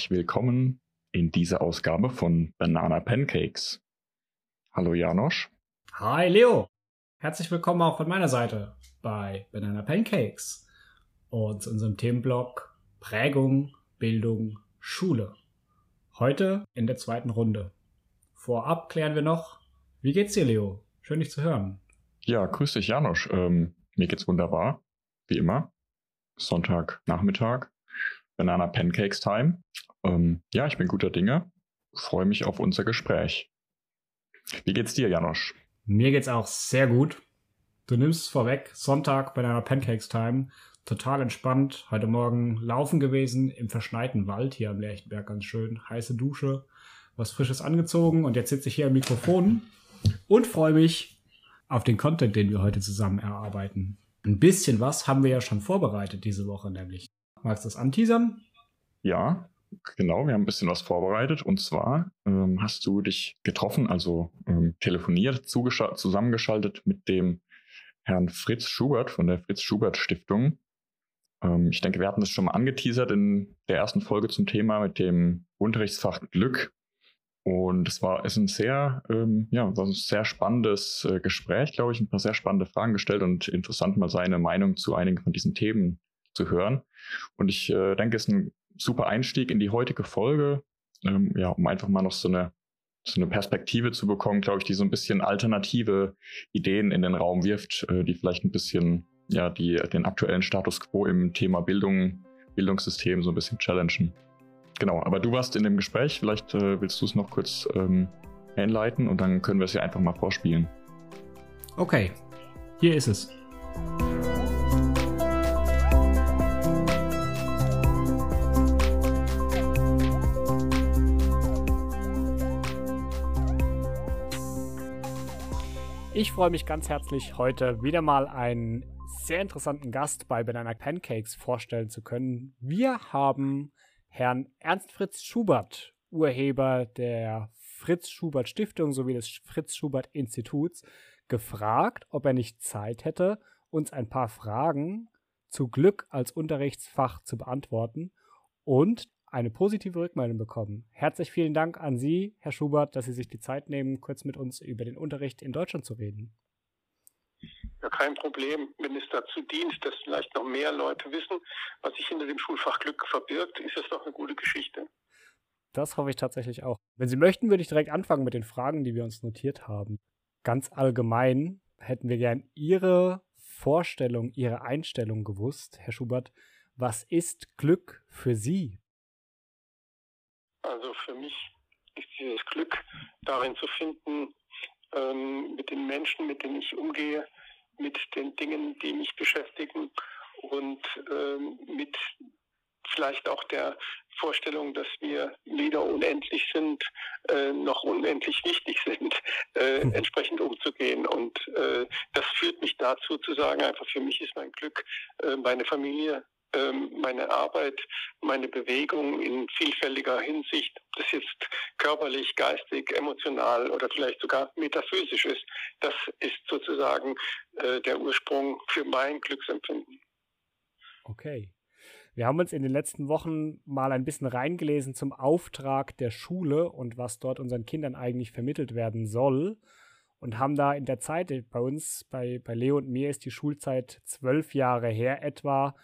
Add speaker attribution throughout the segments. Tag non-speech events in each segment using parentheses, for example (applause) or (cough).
Speaker 1: Herzlich willkommen in dieser Ausgabe von Banana Pancakes. Hallo Janosch.
Speaker 2: Hi Leo. Herzlich willkommen auch von meiner Seite bei Banana Pancakes und zu unserem Themenblock Prägung, Bildung, Schule. Heute in der zweiten Runde. Vorab klären wir noch, wie geht's dir, Leo? Schön, dich zu hören.
Speaker 1: Ja, grüß dich, Janosch. Ähm, mir geht's wunderbar, wie immer. Sonntagnachmittag, Banana Pancakes Time. Ähm, ja, ich bin guter Dinge. Freue mich auf unser Gespräch. Wie geht's dir, Janosch?
Speaker 2: Mir geht's auch sehr gut. Du nimmst es vorweg, Sonntag Banana Pancakes Time. Total entspannt. Heute Morgen laufen gewesen im verschneiten Wald hier am Lerchenberg. Ganz schön. Heiße Dusche, was Frisches angezogen und jetzt sitze ich hier am Mikrofon und freue mich auf den Content, den wir heute zusammen erarbeiten. Ein bisschen was haben wir ja schon vorbereitet diese Woche nämlich. Magst du das anteasern?
Speaker 1: Ja, genau. Wir haben ein bisschen was vorbereitet. Und zwar ähm, hast du dich getroffen, also ähm, telefoniert, zusammengeschaltet mit dem Herrn Fritz Schubert von der Fritz Schubert Stiftung. Ähm, ich denke, wir hatten das schon mal angeteasert in der ersten Folge zum Thema mit dem Unterrichtsfach Glück. Und es war ist ein sehr, ähm, ja, war ein sehr spannendes äh, Gespräch, glaube ich, ein paar sehr spannende Fragen gestellt und interessant mal seine Meinung zu einigen von diesen Themen zu hören. Und ich äh, denke, es ist ein super Einstieg in die heutige Folge, ähm, ja, um einfach mal noch so eine so eine Perspektive zu bekommen, glaube ich, die so ein bisschen alternative Ideen in den Raum wirft, äh, die vielleicht ein bisschen ja die den aktuellen Status quo im Thema Bildung, Bildungssystem so ein bisschen challengen. Genau, aber du warst in dem Gespräch, vielleicht äh, willst du es noch kurz ähm, einleiten und dann können wir es ja einfach mal vorspielen.
Speaker 2: Okay, hier ist es. Ich freue mich ganz herzlich, heute wieder mal einen sehr interessanten Gast bei Banana Pancakes vorstellen zu können. Wir haben Herrn Ernst Fritz Schubert, Urheber der Fritz Schubert Stiftung sowie des Fritz Schubert Instituts, gefragt, ob er nicht Zeit hätte, uns ein paar Fragen zu Glück als Unterrichtsfach zu beantworten und eine positive Rückmeldung bekommen. Herzlich vielen Dank an Sie, Herr Schubert, dass Sie sich die Zeit nehmen, kurz mit uns über den Unterricht in Deutschland zu reden.
Speaker 3: Ja, kein Problem. Wenn es dazu dient, dass vielleicht noch mehr Leute wissen, was sich hinter dem Schulfach Glück verbirgt, ist das doch eine gute Geschichte.
Speaker 2: Das hoffe ich tatsächlich auch. Wenn Sie möchten, würde ich direkt anfangen mit den Fragen, die wir uns notiert haben. Ganz allgemein hätten wir gern Ihre Vorstellung, Ihre Einstellung gewusst, Herr Schubert. Was ist Glück für Sie?
Speaker 3: Also für mich ist dieses Glück darin zu finden, ähm, mit den Menschen, mit denen ich umgehe, mit den Dingen, die mich beschäftigen und ähm, mit vielleicht auch der Vorstellung, dass wir weder unendlich sind, äh, noch unendlich wichtig sind, äh, hm. entsprechend umzugehen. Und äh, das führt mich dazu zu sagen, einfach für mich ist mein Glück, äh, meine Familie meine Arbeit, meine Bewegung in vielfältiger Hinsicht, das jetzt körperlich, geistig, emotional oder vielleicht sogar metaphysisch ist, das ist sozusagen äh, der Ursprung für mein Glücksempfinden.
Speaker 2: Okay. Wir haben uns in den letzten Wochen mal ein bisschen reingelesen zum Auftrag der Schule und was dort unseren Kindern eigentlich vermittelt werden soll. Und haben da in der Zeit, bei uns, bei, bei Leo und mir ist die Schulzeit zwölf Jahre her etwa,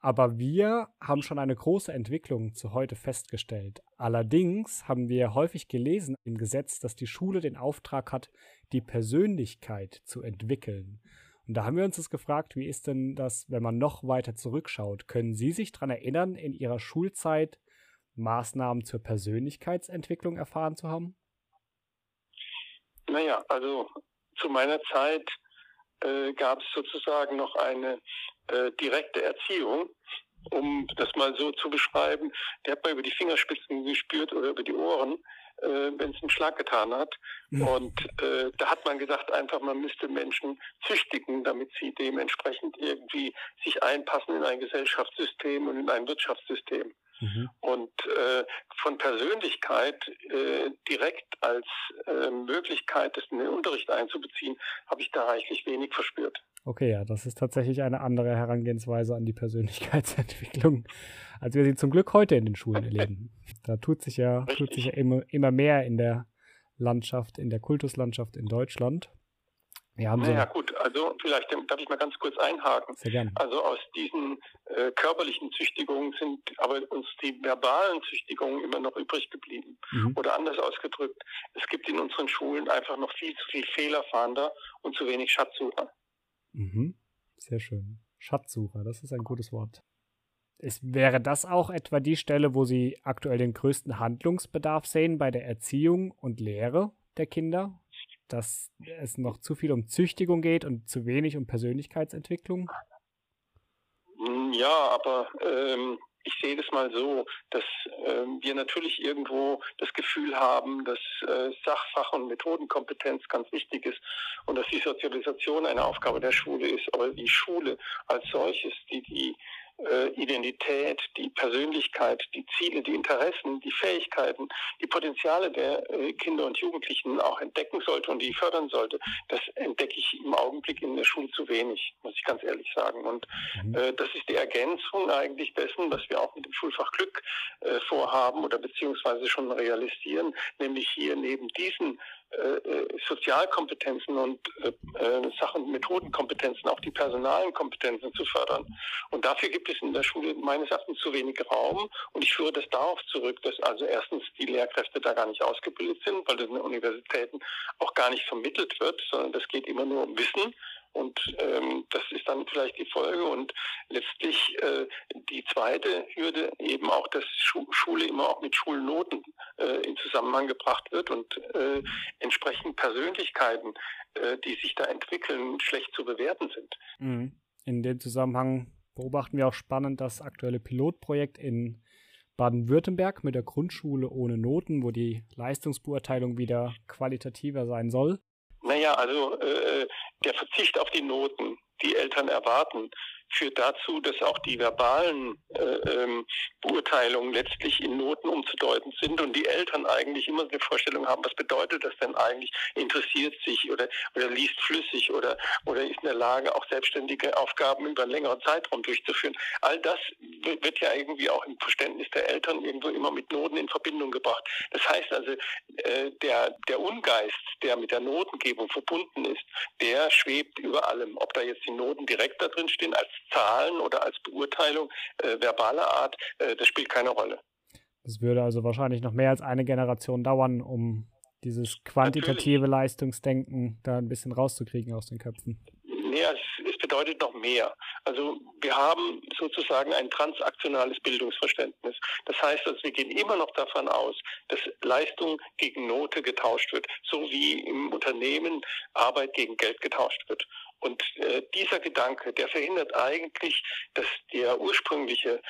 Speaker 2: aber wir haben schon eine große Entwicklung zu heute festgestellt. Allerdings haben wir häufig gelesen im Gesetz, dass die Schule den Auftrag hat, die Persönlichkeit zu entwickeln. Und da haben wir uns das gefragt, wie ist denn das, wenn man noch weiter zurückschaut? Können Sie sich daran erinnern, in Ihrer Schulzeit Maßnahmen zur Persönlichkeitsentwicklung erfahren zu haben?
Speaker 3: Naja, also zu meiner Zeit äh, gab es sozusagen noch eine äh, direkte Erziehung, um das mal so zu beschreiben. Der hat mal über die Fingerspitzen gespürt oder über die Ohren, äh, wenn es einen Schlag getan hat. Mhm. Und äh, da hat man gesagt, einfach man müsste Menschen züchtigen, damit sie dementsprechend irgendwie sich einpassen in ein Gesellschaftssystem und in ein Wirtschaftssystem. Mhm. Und äh, von Persönlichkeit äh, direkt als äh, Möglichkeit, das in den Unterricht einzubeziehen, habe ich da reichlich wenig verspürt.
Speaker 2: Okay, ja, das ist tatsächlich eine andere Herangehensweise an die Persönlichkeitsentwicklung, (laughs) als wir sie zum Glück heute in den Schulen erleben. Da tut sich ja, tut sich ja immer, immer mehr in der Landschaft, in der Kultuslandschaft in Deutschland.
Speaker 3: Wir haben naja, so gut, also vielleicht darf ich mal ganz kurz einhaken.
Speaker 2: Sehr gerne.
Speaker 3: Also aus diesen äh, körperlichen Züchtigungen sind aber uns die verbalen Züchtigungen immer noch übrig geblieben. Mhm. Oder anders ausgedrückt, es gibt in unseren Schulen einfach noch viel zu viel Fehlerfahnder und zu wenig Schatzsucher.
Speaker 2: Mhm. Sehr schön. Schatzsucher, das ist ein gutes Wort. Ist, wäre das auch etwa die Stelle, wo Sie aktuell den größten Handlungsbedarf sehen bei der Erziehung und Lehre der Kinder? Dass es noch zu viel um Züchtigung geht und zu wenig um Persönlichkeitsentwicklung?
Speaker 3: Ja, aber ähm, ich sehe das mal so, dass äh, wir natürlich irgendwo das Gefühl haben, dass äh, Sachfach- und Methodenkompetenz ganz wichtig ist und dass die Sozialisation eine Aufgabe der Schule ist. Aber die Schule als solches, die die äh, Identität, die Persönlichkeit, die Ziele, die Interessen, die Fähigkeiten, die Potenziale der äh, Kinder und Jugendlichen auch entdecken sollte und die fördern sollte, das entdecke ich im Augenblick in der Schule zu wenig, muss ich ganz ehrlich sagen. Und mhm. äh, das ist die Ergänzung eigentlich dessen, was wir auch mit dem Schulfach Glück äh, vorhaben oder beziehungsweise schon realisieren, nämlich hier neben diesen Sozialkompetenzen und äh, äh, Sachen, Methodenkompetenzen, auch die personalen Kompetenzen zu fördern. Und dafür gibt es in der Schule meines Erachtens zu wenig Raum. Und ich führe das darauf zurück, dass also erstens die Lehrkräfte da gar nicht ausgebildet sind, weil das in den Universitäten auch gar nicht vermittelt wird, sondern das geht immer nur um Wissen. Und ähm, das ist dann vielleicht die Folge. Und letztlich äh, die zweite Hürde eben auch, dass Schu Schule immer auch mit Schulnoten äh, in Zusammenhang gebracht wird und äh, entsprechend Persönlichkeiten, äh, die sich da entwickeln, schlecht zu bewerten sind.
Speaker 2: Mhm. In dem Zusammenhang beobachten wir auch spannend das aktuelle Pilotprojekt in Baden-Württemberg mit der Grundschule ohne Noten, wo die Leistungsbeurteilung wieder qualitativer sein soll.
Speaker 3: Naja, also äh, der Verzicht auf die Noten, die Eltern erwarten, führt dazu, dass auch die verbalen äh, ähm, Beurteilungen letztlich in Noten umzudeuten sind und die Eltern eigentlich immer eine Vorstellung haben, was bedeutet das denn eigentlich, interessiert sich oder, oder liest flüssig oder, oder ist in der Lage, auch selbstständige Aufgaben über einen längeren Zeitraum durchzuführen. All das wird ja irgendwie auch im Verständnis der Eltern irgendwo immer mit Noten in Verbindung gebracht. Das heißt also, äh, der, der Ungeist, der mit der Notengebung verbunden ist, der schwebt über allem. Ob da jetzt die Noten direkt da drin stehen als Zahlen oder als Beurteilung äh, verbaler Art, äh, das spielt keine Rolle.
Speaker 2: Das würde also wahrscheinlich noch mehr als eine Generation dauern, um dieses quantitative Natürlich. Leistungsdenken da ein bisschen rauszukriegen aus den Köpfen.
Speaker 3: Nee, es, es, bedeutet noch mehr. Also wir haben sozusagen ein transaktionales Bildungsverständnis. Das heißt, also wir gehen immer noch davon aus, dass Leistung gegen Note getauscht wird, so wie im Unternehmen Arbeit gegen Geld getauscht wird. Und äh, dieser Gedanke, der verhindert eigentlich, dass der ursprüngliche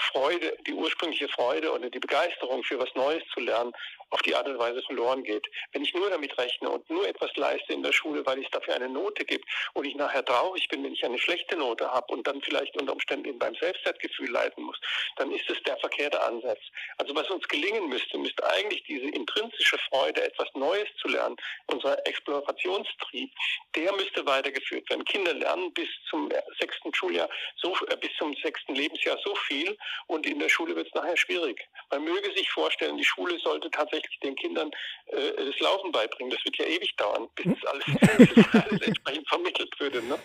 Speaker 3: Freude, die ursprüngliche Freude oder die Begeisterung für was Neues zu lernen auf die Art und Weise verloren geht. Wenn ich nur damit rechne und nur etwas leiste in der Schule, weil es dafür eine Note gibt und ich nachher traurig bin, wenn ich eine schlechte Note habe und dann vielleicht unter Umständen beim Selbstwertgefühl leiden muss, dann ist es der verkehrte Ansatz. Also was uns gelingen müsste, müsste eigentlich diese intrinsische Freude, etwas Neues zu lernen, unser Explorationstrieb, der müsste weitergeführt werden. Kinder lernen bis zum sechsten Schuljahr, so, äh, bis zum sechsten Lebensjahr so viel und in der Schule wird es nachher schwierig. Man möge sich vorstellen, die Schule sollte tatsächlich tatsächlich den Kindern äh, das Laufen beibringen. Das wird ja ewig dauern, bis das alles, alles (laughs) (laughs) entsprechend vermittelt würde. Ne?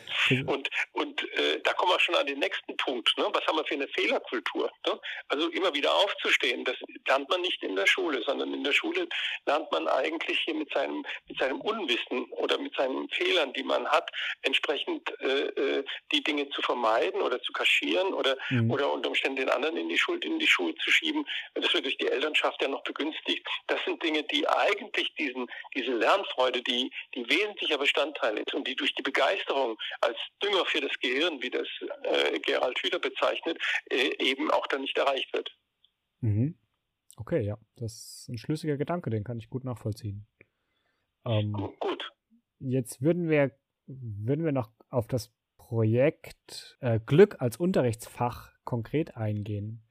Speaker 3: Und, und äh, da kommen wir schon an den nächsten Punkt. Ne? Was haben wir für eine Fehlerkultur? Ne? Also immer wieder aufzustehen, das lernt man nicht in der Schule, sondern in der Schule lernt man eigentlich hier mit seinem, mit seinem Unwissen oder mit seinen Fehlern, die man hat, entsprechend äh, äh die Dinge zu vermeiden oder zu kaschieren oder, mhm. oder unter Umständen den anderen in die Schuld in die Schule zu schieben. Das wird durch die Elternschaft ja noch begünstigt. Das sind Dinge, die eigentlich diesen, diese Lernfreude, die, die wesentlicher Bestandteil ist und die durch die Begeisterung als Dünger für das Gehirn, wie das äh, Gerald Hüder bezeichnet, äh, eben auch dann nicht erreicht wird.
Speaker 2: Mhm. Okay, ja, das ist ein schlüssiger Gedanke, den kann ich gut nachvollziehen. Ähm,
Speaker 3: gut.
Speaker 2: Jetzt würden wir, würden wir noch auf das Projekt äh, Glück als Unterrichtsfach konkret eingehen.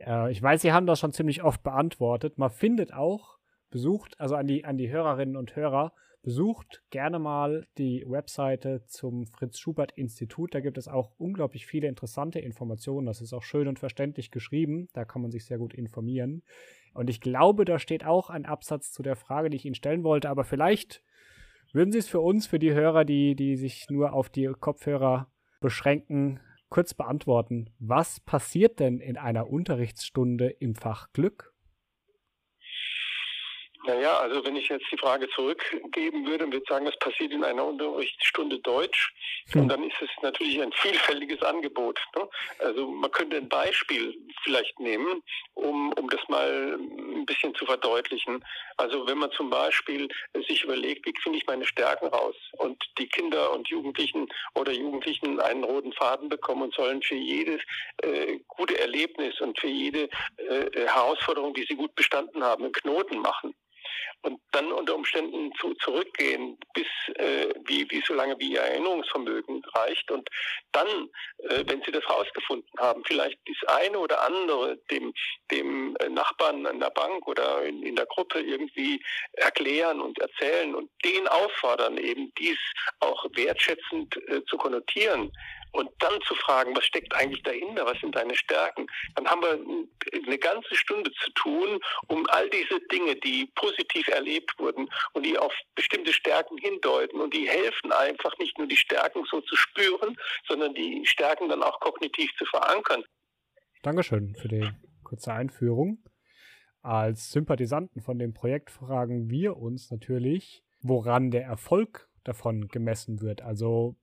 Speaker 2: Äh, ich weiß, Sie haben das schon ziemlich oft beantwortet. Man findet auch, besucht, also an die, an die Hörerinnen und Hörer, Besucht gerne mal die Webseite zum Fritz Schubert Institut. Da gibt es auch unglaublich viele interessante Informationen. Das ist auch schön und verständlich geschrieben. Da kann man sich sehr gut informieren. Und ich glaube, da steht auch ein Absatz zu der Frage, die ich Ihnen stellen wollte. Aber vielleicht würden Sie es für uns, für die Hörer, die, die sich nur auf die Kopfhörer beschränken, kurz beantworten. Was passiert denn in einer Unterrichtsstunde im Fach Glück?
Speaker 3: Naja, also wenn ich jetzt die Frage zurückgeben würde und würde sagen, was passiert in einer Unterrichtsstunde Deutsch, hm. dann ist es natürlich ein vielfältiges Angebot. Ne? Also man könnte ein Beispiel vielleicht nehmen, um, um das mal ein bisschen zu verdeutlichen. Also wenn man zum Beispiel sich überlegt, wie finde ich meine Stärken raus und die Kinder und Jugendlichen oder Jugendlichen einen roten Faden bekommen und sollen für jedes äh, gute Erlebnis und für jede äh, Herausforderung, die sie gut bestanden haben, einen Knoten machen und dann unter Umständen zu, zurückgehen, bis äh, wie, wie so lange wie ihr Erinnerungsvermögen reicht. Und dann, äh, wenn sie das rausgefunden haben, vielleicht das eine oder andere dem, dem Nachbarn an der Bank oder in, in der Gruppe irgendwie erklären und erzählen und den auffordern, eben dies auch wertschätzend äh, zu konnotieren und dann zu fragen, was steckt eigentlich dahinter, was sind deine Stärken, dann haben wir eine ganze Stunde zu tun, um all diese Dinge, die positiv erlebt wurden und die auf bestimmte Stärken hindeuten und die helfen einfach nicht nur die Stärken so zu spüren, sondern die Stärken dann auch kognitiv zu verankern.
Speaker 2: Dankeschön für die kurze Einführung. Als Sympathisanten von dem Projekt fragen wir uns natürlich, woran der Erfolg davon gemessen wird. Also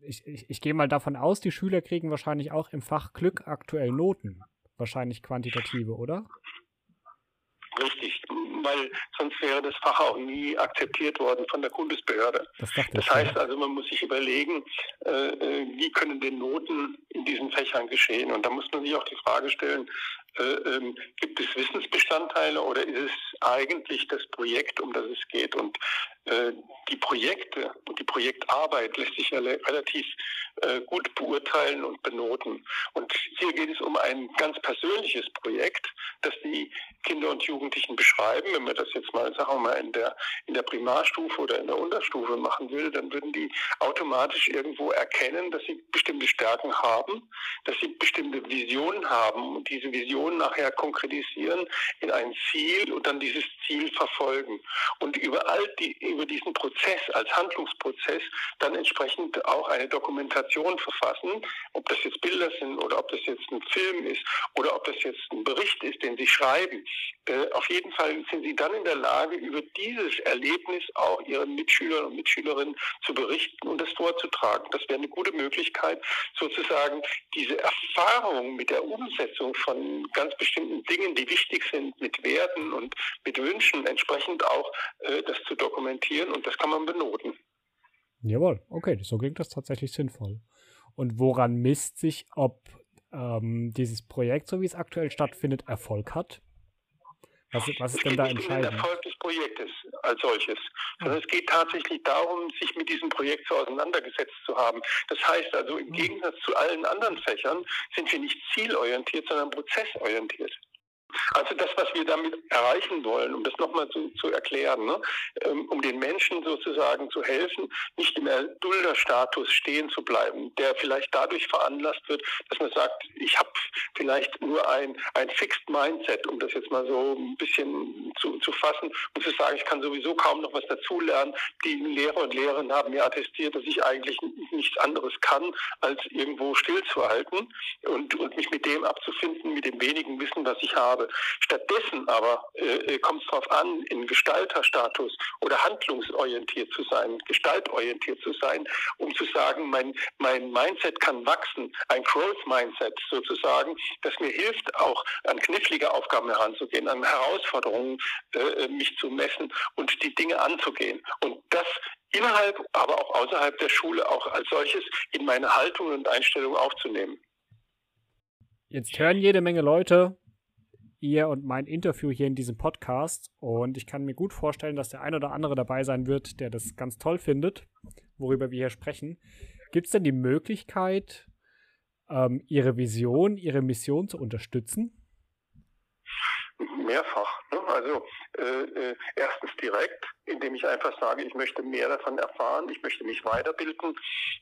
Speaker 2: ich, ich, ich gehe mal davon aus, die Schüler kriegen wahrscheinlich auch im Fach Glück aktuell Noten. Wahrscheinlich quantitative, oder?
Speaker 3: Richtig, weil sonst wäre das Fach auch nie akzeptiert worden von der Bundesbehörde. Das, das heißt also, man muss sich überlegen, äh, äh, wie können denn Noten in diesen Fächern geschehen? Und da muss man sich auch die Frage stellen, äh, ähm, gibt es Wissensbestandteile oder ist es eigentlich das Projekt, um das es geht? Und die Projekte und die Projektarbeit lässt sich ja relativ äh, gut beurteilen und benoten. Und hier geht es um ein ganz persönliches Projekt, das die Kinder und Jugendlichen beschreiben. Wenn man das jetzt mal, sagen wir mal, in der, in der Primarstufe oder in der Unterstufe machen will, dann würden die automatisch irgendwo erkennen, dass sie bestimmte Stärken haben, dass sie bestimmte Visionen haben und diese Visionen nachher konkretisieren in ein Ziel und dann dieses Ziel verfolgen. Und über all die, über diesen Prozess als Handlungsprozess dann entsprechend auch eine Dokumentation verfassen, ob das jetzt Bilder sind oder ob das jetzt ein Film ist oder ob das jetzt ein Bericht ist, den sie schreiben. Äh, auf jeden Fall sind sie dann in der Lage, über dieses Erlebnis auch ihren Mitschülern und Mitschülerinnen zu berichten und das vorzutragen. Das wäre eine gute Möglichkeit, sozusagen diese Erfahrung mit der Umsetzung von ganz bestimmten Dingen, die wichtig sind, mit Werten und mit Wünschen entsprechend auch äh, das zu dokumentieren und das kann man benoten.
Speaker 2: Jawohl, okay, so klingt das tatsächlich sinnvoll. Und woran misst sich, ob ähm, dieses Projekt, so wie es aktuell stattfindet, Erfolg hat? Was, was ist denn da entscheidend?
Speaker 3: Um den Erfolg des Projektes als solches, sondern es geht tatsächlich darum, sich mit diesem Projekt so auseinandergesetzt zu haben. Das heißt also, im hm. Gegensatz zu allen anderen Fächern sind wir nicht zielorientiert, sondern prozessorientiert. Also das, was wir damit erreichen wollen, um das nochmal zu, zu erklären, ne? Ähm, um den Menschen sozusagen zu helfen, nicht im Erdulderstatus stehen zu bleiben, der vielleicht dadurch veranlasst wird, dass man sagt, ich habe vielleicht nur ein, ein Fixed Mindset, um das jetzt mal so ein bisschen zu, zu fassen und zu sagen, ich kann sowieso kaum noch was dazulernen. Die Lehrer und Lehrerinnen haben mir attestiert, dass ich eigentlich nichts anderes kann, als irgendwo stillzuhalten und, und mich mit dem abzufinden, mit dem wenigen Wissen, was ich habe. Stattdessen aber äh, äh kommt es darauf an, in Gestalterstatus oder handlungsorientiert zu sein, gestaltorientiert zu sein, um zu sagen, mein, mein Mindset kann wachsen, ein Growth-Mindset sozusagen, das mir hilft, auch an knifflige Aufgaben heranzugehen, an Herausforderungen äh, äh, mich zu messen und die Dinge anzugehen. Und das innerhalb, aber auch außerhalb der Schule auch als solches in meine Haltung und Einstellung aufzunehmen.
Speaker 2: Jetzt hören jede Menge Leute ihr und mein Interview hier in diesem Podcast und ich kann mir gut vorstellen, dass der ein oder andere dabei sein wird, der das ganz toll findet, worüber wir hier sprechen. Gibt es denn die Möglichkeit, ähm, Ihre Vision, Ihre Mission zu unterstützen?
Speaker 3: Mehrfach. Ne? Also äh, äh, erstens direkt, indem ich einfach sage, ich möchte mehr davon erfahren, ich möchte mich weiterbilden.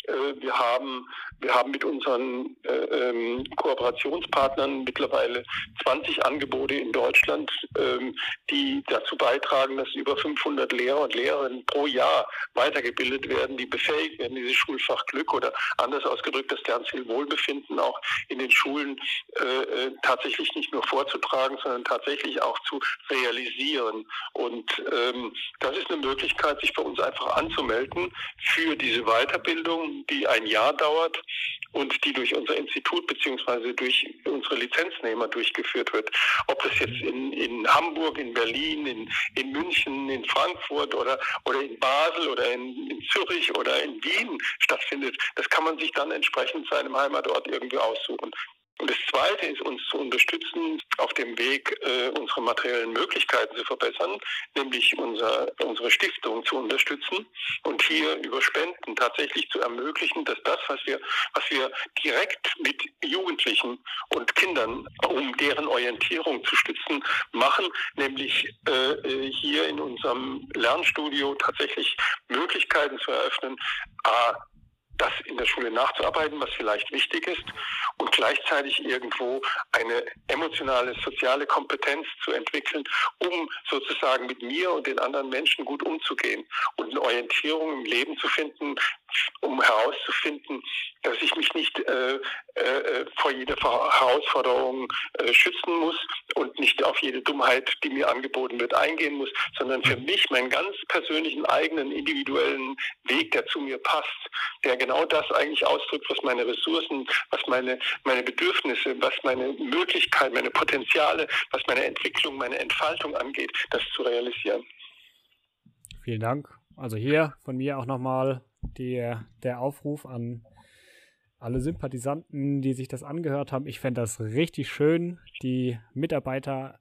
Speaker 3: Äh, wir haben wir haben mit unseren äh, ähm, Kooperationspartnern mittlerweile 20 Angebote in Deutschland, ähm, die dazu beitragen, dass über 500 Lehrer und Lehrerinnen pro Jahr weitergebildet werden, die befähigt werden, dieses Schulfach Glück oder anders ausgedrückt das Lernziel Wohlbefinden auch in den Schulen äh, äh, tatsächlich nicht nur vorzutragen, sondern tatsächlich auch zu realisieren. Und ähm, das ist eine Möglichkeit, sich bei uns einfach anzumelden für diese Weiterbildung, die ein Jahr dauert und die durch unser Institut beziehungsweise durch unsere Lizenznehmer durchgeführt wird. Ob das jetzt in, in Hamburg, in Berlin, in, in München, in Frankfurt oder, oder in Basel oder in, in Zürich oder in Wien stattfindet, das kann man sich dann entsprechend seinem Heimatort irgendwie aussuchen. Und das Zweite ist, uns zu unterstützen, auf dem Weg äh, unsere materiellen Möglichkeiten zu verbessern, nämlich unser, unsere Stiftung zu unterstützen und hier über Spenden tatsächlich zu ermöglichen, dass das, was wir, was wir direkt mit Jugendlichen und Kindern, um deren Orientierung zu stützen, machen, nämlich äh, äh hier in unserem Lernstudio tatsächlich Möglichkeiten zu eröffnen, a, das in der Schule nachzuarbeiten, was vielleicht wichtig ist, und gleichzeitig irgendwo eine emotionale, soziale Kompetenz zu entwickeln, um sozusagen mit mir und den anderen Menschen gut umzugehen und eine Orientierung im Leben zu finden, um herauszufinden, dass ich mich nicht äh, äh, vor jeder Herausforderung äh, schützen muss und nicht auf jede Dummheit, die mir angeboten wird, eingehen muss, sondern für mich meinen ganz persönlichen eigenen individuellen Weg, der zu mir passt, der genau das eigentlich ausdrückt, was meine Ressourcen, was meine, meine Bedürfnisse, was meine Möglichkeiten, meine Potenziale, was meine Entwicklung, meine Entfaltung angeht, das zu realisieren.
Speaker 2: Vielen Dank. Also hier von mir auch nochmal der, der Aufruf an alle Sympathisanten, die sich das angehört haben. Ich fände das richtig schön. Die Mitarbeiter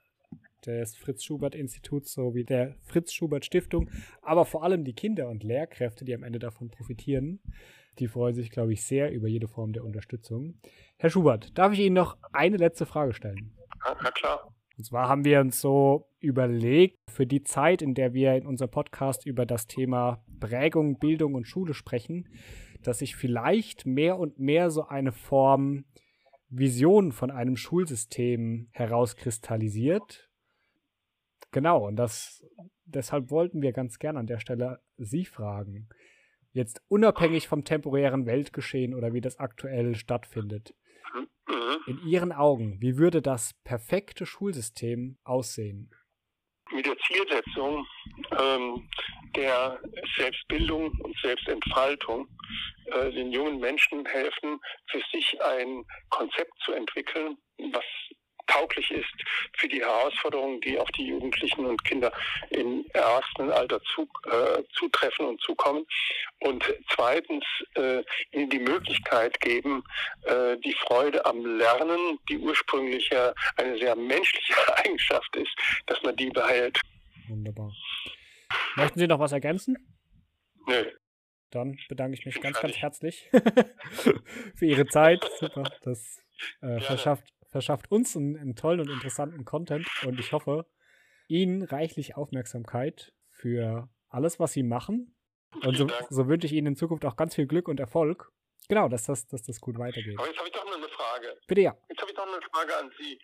Speaker 2: des Fritz Schubert Instituts sowie der Fritz Schubert Stiftung, aber vor allem die Kinder und Lehrkräfte, die am Ende davon profitieren, die freuen sich, glaube ich, sehr über jede Form der Unterstützung. Herr Schubert, darf ich Ihnen noch eine letzte Frage stellen?
Speaker 3: Na klar.
Speaker 2: Und zwar haben wir uns so überlegt, für die Zeit, in der wir in unserem Podcast über das Thema Prägung, Bildung und Schule sprechen, dass sich vielleicht mehr und mehr so eine Form Vision von einem Schulsystem herauskristallisiert. Genau, und das deshalb wollten wir ganz gerne an der Stelle Sie fragen. Jetzt unabhängig vom temporären Weltgeschehen oder wie das aktuell stattfindet. Mhm. In Ihren Augen, wie würde das perfekte Schulsystem aussehen?
Speaker 3: Mit der Zielsetzung ähm, der Selbstbildung und Selbstentfaltung äh, den jungen Menschen helfen, für sich ein Konzept zu entwickeln, was tauglich ist für die Herausforderungen, die auf die Jugendlichen und Kinder im ersten Alter zu, äh, zutreffen und zukommen. Und zweitens äh, ihnen die Möglichkeit geben, äh, die Freude am Lernen, die ursprünglich ja eine sehr menschliche (laughs) Eigenschaft ist, dass man die behält.
Speaker 2: Wunderbar. Möchten Sie noch was ergänzen?
Speaker 3: Nö.
Speaker 2: Dann bedanke ich mich ganz, ganz herzlich (laughs) für Ihre Zeit. Super. Das äh, verschafft verschafft uns einen, einen tollen und interessanten Content und ich hoffe, Ihnen reichlich Aufmerksamkeit für alles, was Sie machen. Und so, so, wünsche ich Ihnen in Zukunft auch ganz viel Glück und Erfolg. Genau, dass das, dass das gut weitergeht.
Speaker 3: Aber jetzt habe ich doch noch eine Frage.
Speaker 2: Bitte ja.
Speaker 3: Jetzt habe ich noch eine Frage an Sie.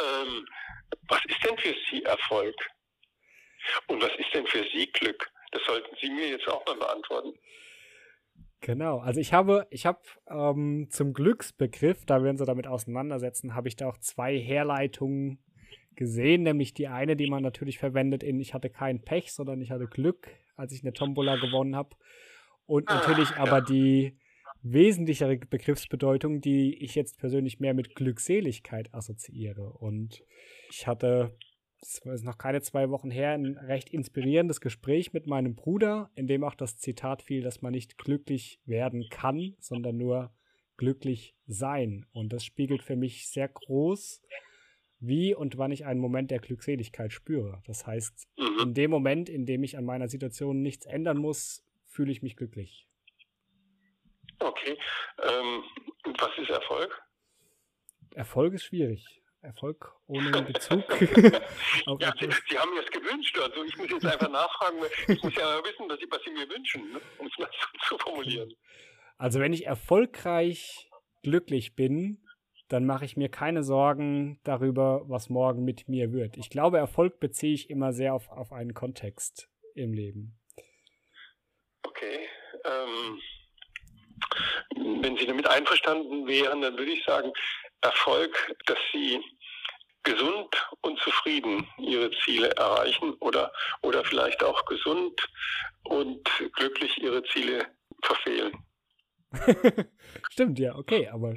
Speaker 3: Ähm, was ist denn für Sie Erfolg? Und was ist denn für Sie Glück? Das sollten Sie mir jetzt auch mal beantworten.
Speaker 2: Genau, also ich habe, ich habe ähm, zum Glücksbegriff, da wir uns damit auseinandersetzen, habe ich da auch zwei Herleitungen gesehen, nämlich die eine, die man natürlich verwendet in ich hatte kein Pech, sondern ich hatte Glück, als ich eine Tombola gewonnen habe. Und ah, natürlich ah, aber ja. die wesentlichere Begriffsbedeutung, die ich jetzt persönlich mehr mit Glückseligkeit assoziiere. Und ich hatte es ist noch keine zwei Wochen her, ein recht inspirierendes Gespräch mit meinem Bruder, in dem auch das Zitat fiel, dass man nicht glücklich werden kann, sondern nur glücklich sein. Und das spiegelt für mich sehr groß, wie und wann ich einen Moment der Glückseligkeit spüre. Das heißt, mhm. in dem Moment, in dem ich an meiner Situation nichts ändern muss, fühle ich mich glücklich.
Speaker 3: Okay. Ähm, was ist Erfolg?
Speaker 2: Erfolg ist schwierig. Erfolg ohne Bezug (laughs)
Speaker 3: auf ja, Sie, Sie, haben mir es gewünscht, also ich muss jetzt einfach nachfragen, ich muss ja wissen, was Sie, was Sie mir wünschen, ne? um es mal so zu formulieren.
Speaker 2: Also wenn ich erfolgreich glücklich bin, dann mache ich mir keine Sorgen darüber, was morgen mit mir wird. Ich glaube, Erfolg beziehe ich immer sehr auf, auf einen Kontext im Leben.
Speaker 3: Okay. Ähm, wenn Sie damit einverstanden wären, dann würde ich sagen, Erfolg, dass Sie gesund und zufrieden ihre Ziele erreichen oder, oder vielleicht auch gesund und glücklich ihre Ziele verfehlen. (laughs)
Speaker 2: Stimmt, ja, okay, aber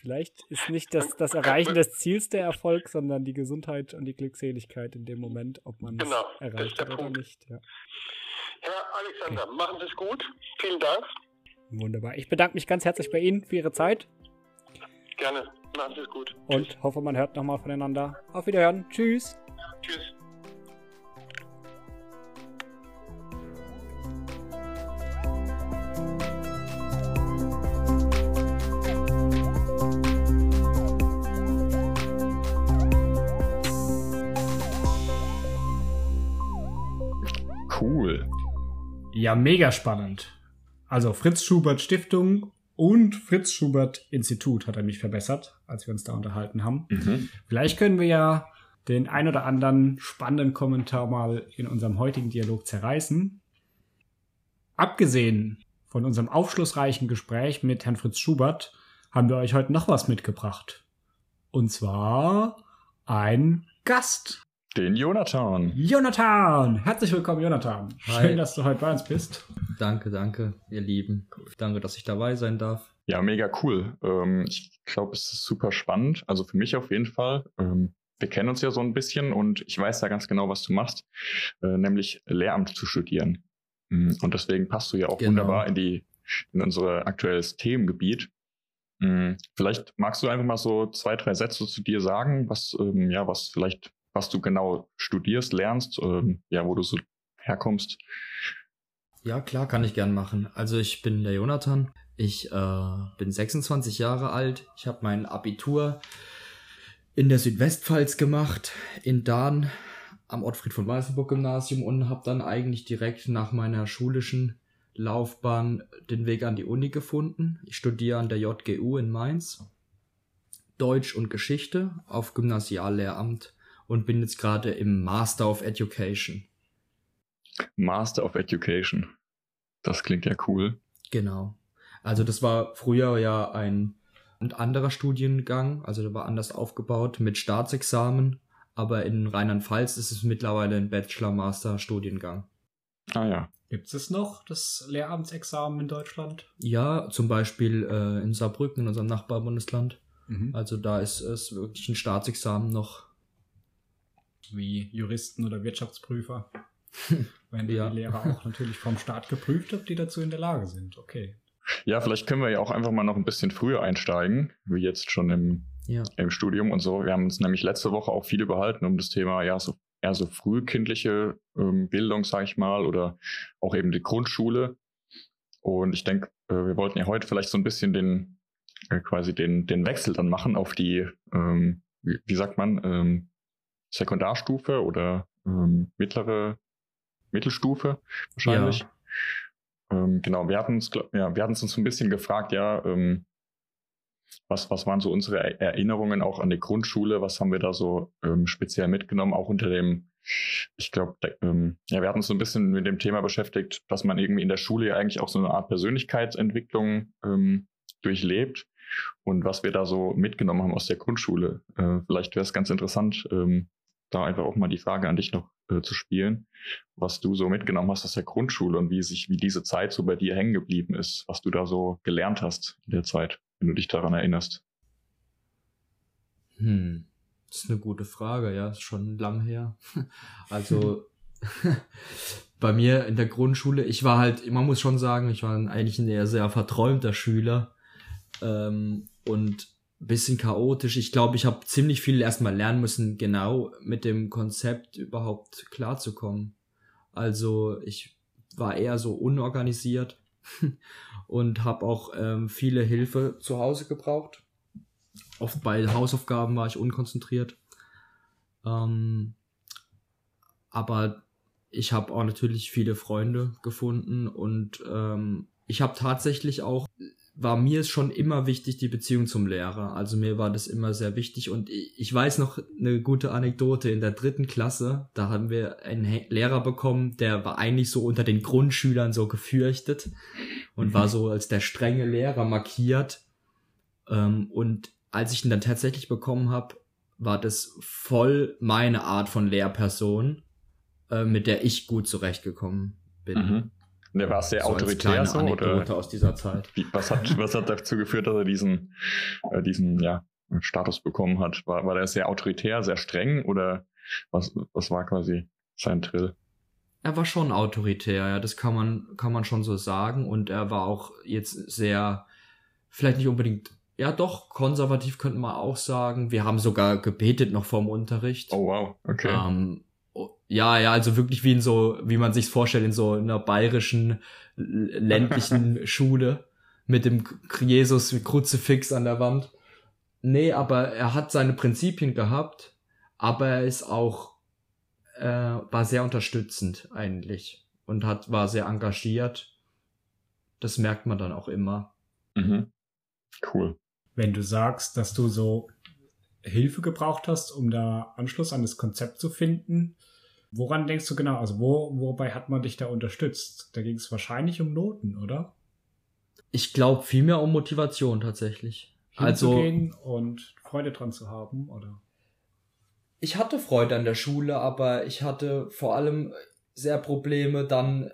Speaker 2: vielleicht ist nicht das, das Erreichen des Ziels der Erfolg, sondern die Gesundheit und die Glückseligkeit in dem Moment, ob man genau, es erreicht hat oder nicht. Ja.
Speaker 3: Herr Alexander, okay. machen Sie es gut. Vielen Dank.
Speaker 2: Wunderbar. Ich bedanke mich ganz herzlich bei Ihnen für Ihre Zeit.
Speaker 3: Gerne. Machen Sie es gut.
Speaker 2: Und Tschüss. hoffe, man hört nochmal voneinander. Auf Wiederhören. Tschüss. Tschüss.
Speaker 1: Cool.
Speaker 2: Ja, mega spannend. Also Fritz Schubert Stiftung und Fritz Schubert Institut hat er mich verbessert, als wir uns da unterhalten haben. Mhm. Vielleicht können wir ja den ein oder anderen spannenden Kommentar mal in unserem heutigen Dialog zerreißen. Abgesehen von unserem aufschlussreichen Gespräch mit Herrn Fritz Schubert haben wir euch heute noch was mitgebracht. Und zwar ein Gast.
Speaker 1: Den Jonathan.
Speaker 2: Jonathan! Herzlich willkommen, Jonathan. Hi. Schön, dass du heute bei uns bist.
Speaker 4: Danke, danke, ihr Lieben. Danke, dass ich dabei sein darf.
Speaker 1: Ja, mega cool. Ähm, ich glaube, es ist super spannend. Also für mich auf jeden Fall. Ähm, wir kennen uns ja so ein bisschen und ich weiß da ganz genau, was du machst, äh, nämlich Lehramt zu studieren. Mm, und deswegen passt du ja auch genau. wunderbar in die in unser aktuelles Themengebiet. Mm, vielleicht magst du einfach mal so zwei, drei Sätze zu dir sagen, was ähm, ja, was vielleicht was du genau studierst, lernst, ähm, ja, wo du so herkommst.
Speaker 4: Ja, klar, kann ich gern machen. Also ich bin der Jonathan. Ich äh, bin 26 Jahre alt. Ich habe mein Abitur in der Südwestpfalz gemacht, in Dahn am Ottfried von Weißenburg Gymnasium und habe dann eigentlich direkt nach meiner schulischen Laufbahn den Weg an die Uni gefunden. Ich studiere an der JGU in Mainz Deutsch und Geschichte auf Gymnasiallehramt und bin jetzt gerade im Master of Education.
Speaker 1: Master of Education. Das klingt ja cool.
Speaker 4: Genau. Also das war früher ja ein, ein anderer Studiengang, also der war anders aufgebaut mit Staatsexamen, aber in Rheinland-Pfalz ist es mittlerweile ein Bachelor-Master-Studiengang.
Speaker 1: Ah ja.
Speaker 2: Gibt es noch das Lehramtsexamen in Deutschland?
Speaker 4: Ja, zum Beispiel äh, in Saarbrücken, in unserem Nachbarbundesland. Mhm. Also da ist es wirklich ein Staatsexamen noch
Speaker 2: wie Juristen oder Wirtschaftsprüfer. (laughs) Wenn ja. die Lehrer auch natürlich vom Staat geprüft, ob die dazu in der Lage sind. Okay.
Speaker 1: Ja, vielleicht können wir ja auch einfach mal noch ein bisschen früher einsteigen, wie jetzt schon im, ja. im Studium und so. Wir haben uns nämlich letzte Woche auch viel überhalten um das Thema, ja, so eher so frühkindliche ähm, Bildung, sag ich mal, oder auch eben die Grundschule. Und ich denke, äh, wir wollten ja heute vielleicht so ein bisschen den, äh, quasi den, den Wechsel dann machen auf die, ähm, wie, wie, sagt man, ähm, Sekundarstufe oder ähm, mittlere Mittelstufe wahrscheinlich. Ja. Ähm, genau, wir hatten uns, ja, wir hatten uns ein bisschen gefragt, ja, ähm, was, was waren so unsere Erinnerungen auch an die Grundschule? Was haben wir da so ähm, speziell mitgenommen, auch unter dem, ich glaube, ähm, ja, wir hatten uns so ein bisschen mit dem Thema beschäftigt, dass man irgendwie in der Schule ja eigentlich auch so eine Art Persönlichkeitsentwicklung ähm, durchlebt und was wir da so mitgenommen haben aus der Grundschule. Äh, vielleicht wäre es ganz interessant, ähm, da einfach auch mal die Frage an dich noch äh, zu spielen, was du so mitgenommen hast aus der Grundschule und wie sich, wie diese Zeit so bei dir hängen geblieben ist, was du da so gelernt hast in der Zeit, wenn du dich daran erinnerst.
Speaker 4: Hm, das ist eine gute Frage, ja, ist schon lang her. (laughs) Also (laughs) bei mir in der Grundschule, ich war halt, man muss schon sagen, ich war eigentlich ein eher sehr verträumter Schüler ähm, und bisschen chaotisch. Ich glaube, ich habe ziemlich viel erstmal lernen müssen, genau mit dem Konzept überhaupt klarzukommen. Also ich war eher so unorganisiert (laughs) und habe auch ähm, viele Hilfe zu Hause gebraucht. Oft bei Hausaufgaben war ich unkonzentriert. Ähm, aber ich habe auch natürlich viele Freunde gefunden und ähm, ich habe tatsächlich auch, war mir schon immer wichtig, die Beziehung zum Lehrer. Also mir war das immer sehr wichtig und ich weiß noch eine gute Anekdote. In der dritten Klasse, da haben wir einen Lehrer bekommen, der war eigentlich so unter den Grundschülern so gefürchtet und war so als der strenge Lehrer markiert. Ähm, und als ich ihn dann tatsächlich bekommen habe, war das voll meine Art von Lehrperson, äh, mit der ich gut zurechtgekommen bin. Mhm.
Speaker 1: Der war sehr so autoritär so
Speaker 4: oder aus dieser Zeit.
Speaker 1: Wie, was hat was hat dazu geführt, dass er diesen äh, diesen ja Status bekommen hat? War war der sehr autoritär, sehr streng oder was was war quasi sein Trill?
Speaker 4: Er war schon autoritär, ja, das kann man kann man schon so sagen und er war auch jetzt sehr vielleicht nicht unbedingt ja doch konservativ könnte man auch sagen. Wir haben sogar gebetet noch vorm Unterricht.
Speaker 1: Oh wow, okay.
Speaker 4: Ähm, ja, ja, also wirklich wie in so, wie man sich's vorstellt, in so einer bayerischen ländlichen (laughs) Schule mit dem Jesus Kruzifix an der Wand. Nee, aber er hat seine Prinzipien gehabt, aber er ist auch, äh, war sehr unterstützend eigentlich und hat, war sehr engagiert. Das merkt man dann auch immer.
Speaker 1: Mhm. Cool.
Speaker 2: Wenn du sagst, dass du so Hilfe gebraucht hast, um da Anschluss an das Konzept zu finden, Woran denkst du genau? Also wo, wobei hat man dich da unterstützt? Da ging es wahrscheinlich um Noten, oder?
Speaker 4: Ich glaube vielmehr um Motivation tatsächlich.
Speaker 2: Hinzugehen also und Freude dran zu haben, oder?
Speaker 4: Ich hatte Freude an der Schule, aber ich hatte vor allem sehr Probleme dann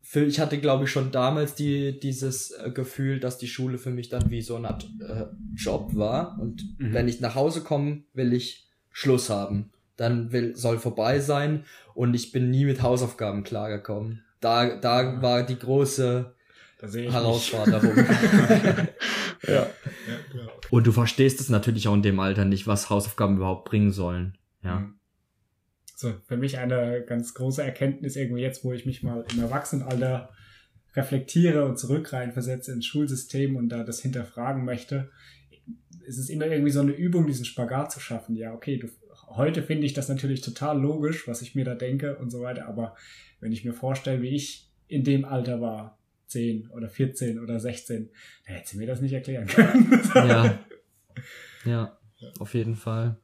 Speaker 4: für, ich hatte glaube ich schon damals die, dieses äh, Gefühl, dass die Schule für mich dann wie so eine Art äh, Job war und mhm. wenn ich nach Hause komme, will ich Schluss haben dann will, soll vorbei sein und ich bin nie mit Hausaufgaben klargekommen. Da, da war die große Herausforderung. (laughs) (laughs) ja. ja und du verstehst es natürlich auch in dem Alter nicht, was Hausaufgaben überhaupt bringen sollen. Ja. Mhm.
Speaker 2: So, für mich eine ganz große Erkenntnis irgendwie jetzt, wo ich mich mal im Erwachsenenalter reflektiere und zurück reinversetze ins Schulsystem und da das hinterfragen möchte, ist es immer irgendwie so eine Übung, diesen Spagat zu schaffen. Ja, okay, du heute finde ich das natürlich total logisch, was ich mir da denke und so weiter. Aber wenn ich mir vorstelle, wie ich in dem Alter war, 10 oder 14 oder 16, dann hätte sie mir das nicht erklären können.
Speaker 4: ja. (laughs) ja, auf jeden Fall.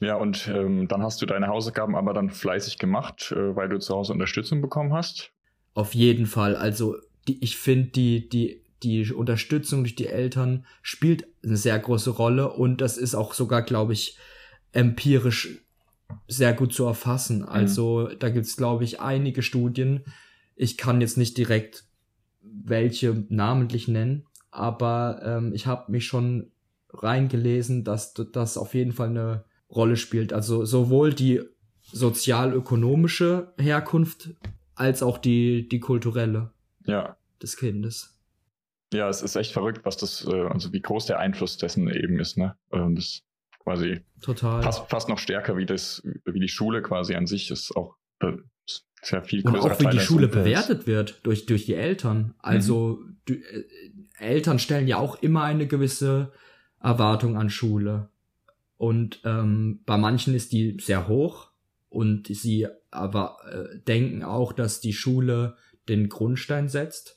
Speaker 1: Ja, und ähm, dann hast du deine Hausaufgaben aber dann fleißig gemacht, äh, weil du zu Hause Unterstützung bekommen hast?
Speaker 4: Auf jeden Fall. Also die, ich finde, die, die, die Unterstützung durch die Eltern spielt eine sehr große Rolle und das ist auch sogar, glaube ich, empirisch sehr gut zu erfassen. Mhm. Also mhm. da gibt es, glaube ich, einige Studien. Ich kann jetzt nicht direkt welche namentlich nennen, aber ähm, ich habe mich schon reingelesen, dass das auf jeden Fall eine Rolle spielt. Also sowohl die sozialökonomische Herkunft als auch die, die kulturelle
Speaker 1: ja.
Speaker 4: des Kindes.
Speaker 1: Ja, es ist echt verrückt, was das, äh, also wie groß der Einfluss dessen eben ist, ne? Ähm, das quasi
Speaker 4: Total.
Speaker 1: Fast, fast noch stärker wie das, wie die Schule quasi an sich ist auch sehr viel
Speaker 4: größer. Und auch wie die Schule bewertet wird durch, durch die Eltern. Also mhm. die, äh, Eltern stellen ja auch immer eine gewisse Erwartung an Schule. Und ähm, bei manchen ist die sehr hoch und sie aber äh, denken auch, dass die Schule den Grundstein setzt.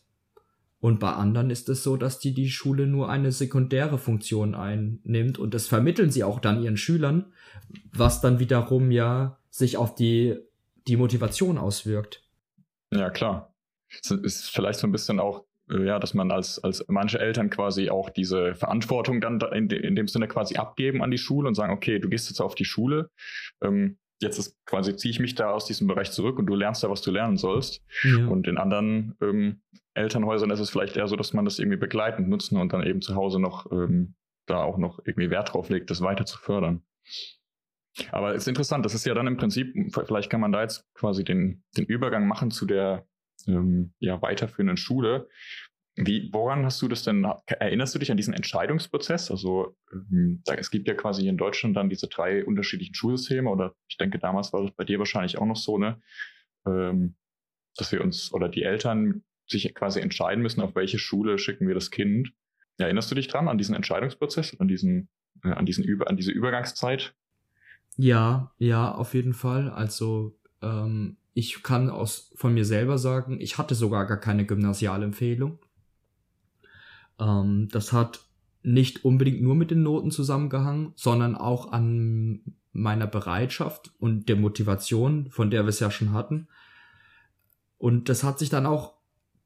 Speaker 4: Und bei anderen ist es so, dass die die Schule nur eine sekundäre Funktion einnimmt und das vermitteln sie auch dann ihren Schülern, was dann wiederum ja sich auf die, die Motivation auswirkt.
Speaker 1: Ja, klar. Es ist vielleicht so ein bisschen auch, äh, ja, dass man als, als manche Eltern quasi auch diese Verantwortung dann in, de, in dem Sinne quasi abgeben an die Schule und sagen, okay, du gehst jetzt auf die Schule, ähm, jetzt ist quasi ziehe ich mich da aus diesem Bereich zurück und du lernst da, was du lernen sollst. Ja. Und in anderen ähm, Elternhäusern ist es vielleicht eher so, dass man das irgendwie begleitend nutzen und dann eben zu Hause noch ähm, da auch noch irgendwie Wert drauf legt, das weiter zu fördern. Aber es ist interessant, das ist ja dann im Prinzip, vielleicht kann man da jetzt quasi den, den Übergang machen zu der ähm, ja, weiterführenden Schule. Wie, woran hast du das denn, erinnerst du dich an diesen Entscheidungsprozess? Also ähm, es gibt ja quasi in Deutschland dann diese drei unterschiedlichen Schulsysteme oder ich denke, damals war das bei dir wahrscheinlich auch noch so, ne? Ähm, dass wir uns oder die Eltern sich quasi entscheiden müssen, auf welche Schule schicken wir das Kind. Erinnerst du dich dran an diesen Entscheidungsprozess, an diesen äh, an, diesen Über an diese Übergangszeit?
Speaker 4: Ja, ja, auf jeden Fall. Also ähm, ich kann aus von mir selber sagen, ich hatte sogar gar keine Gymnasialempfehlung. Ähm, das hat nicht unbedingt nur mit den Noten zusammengehangen, sondern auch an meiner Bereitschaft und der Motivation, von der wir es ja schon hatten. Und das hat sich dann auch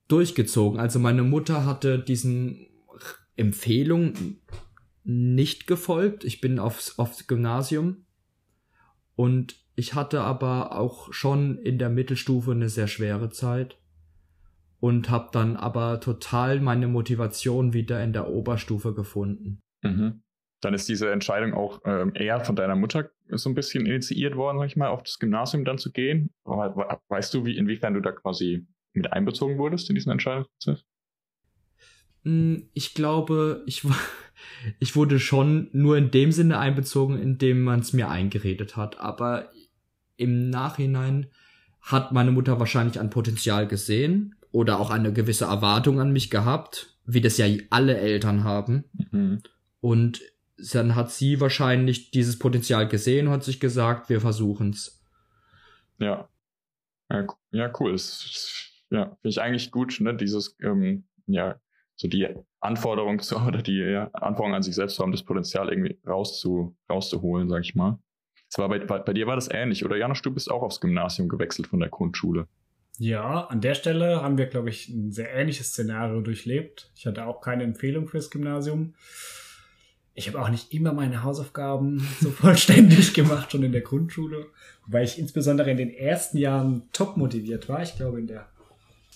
Speaker 4: durchgezogen. Also meine Mutter hatte diesen Empfehlungen nicht gefolgt. Ich bin aufs, aufs Gymnasium und ich hatte aber auch schon in der Mittelstufe eine sehr schwere Zeit und habe dann aber total meine Motivation wieder in der Oberstufe gefunden.
Speaker 1: Mhm. Dann ist diese Entscheidung auch ähm, eher von deiner Mutter so ein bisschen initiiert worden, sag ich mal, auf das Gymnasium dann zu gehen. Weißt du, wie inwiefern du da quasi mit einbezogen wurdest in diesen Entscheidungsprozess?
Speaker 4: Hm, ich glaube, ich, (laughs) ich wurde schon nur in dem Sinne einbezogen, in dem man es mir eingeredet hat. Aber im Nachhinein hat meine Mutter wahrscheinlich ein Potenzial gesehen oder auch eine gewisse Erwartung an mich gehabt, wie das ja alle Eltern haben. Mhm. Und dann hat sie wahrscheinlich dieses Potenzial gesehen und hat sich gesagt, wir versuchen's.
Speaker 1: Ja. Ja, cool. Das, ja, finde ich eigentlich gut, ne, dieses, ähm, ja, so die Anforderung zu, (laughs) oder die ja, Anforderung an sich selbst zu haben, das Potenzial irgendwie rauszu, rauszuholen, sag ich mal. Das war bei, bei, bei dir war das ähnlich, oder Janusz, du bist auch aufs Gymnasium gewechselt von der Grundschule.
Speaker 2: Ja, an der Stelle haben wir, glaube ich, ein sehr ähnliches Szenario durchlebt. Ich hatte auch keine Empfehlung fürs Gymnasium. Ich habe auch nicht immer meine Hausaufgaben (laughs) so vollständig gemacht, schon in der Grundschule. Wobei ich insbesondere in den ersten Jahren top motiviert war. Ich glaube, in der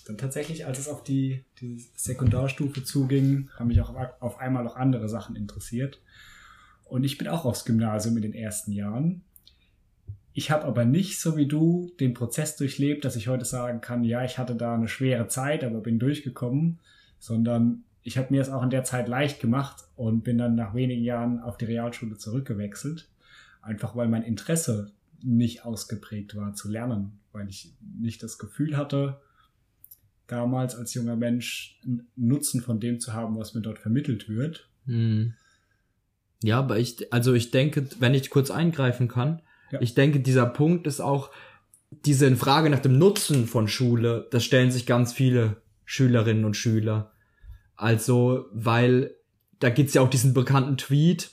Speaker 2: dann tatsächlich, als es auf die, die Sekundarstufe zuging, haben mich auch auf einmal noch andere Sachen interessiert. Und ich bin auch aufs Gymnasium in den ersten Jahren. Ich habe aber nicht, so wie du, den Prozess durchlebt, dass ich heute sagen kann, ja, ich hatte da eine schwere Zeit, aber bin durchgekommen, sondern ich habe mir es auch in der Zeit leicht gemacht und bin dann nach wenigen Jahren auf die Realschule zurückgewechselt. Einfach weil mein Interesse nicht ausgeprägt war zu lernen, weil ich nicht das Gefühl hatte, damals als junger Mensch Nutzen von dem zu haben, was mir dort vermittelt wird. Hm.
Speaker 4: Ja, aber ich, also ich denke, wenn ich kurz eingreifen kann, ja. ich denke, dieser Punkt ist auch diese Frage nach dem Nutzen von Schule, das stellen sich ganz viele Schülerinnen und Schüler. Also, weil da gibt's ja auch diesen bekannten Tweet,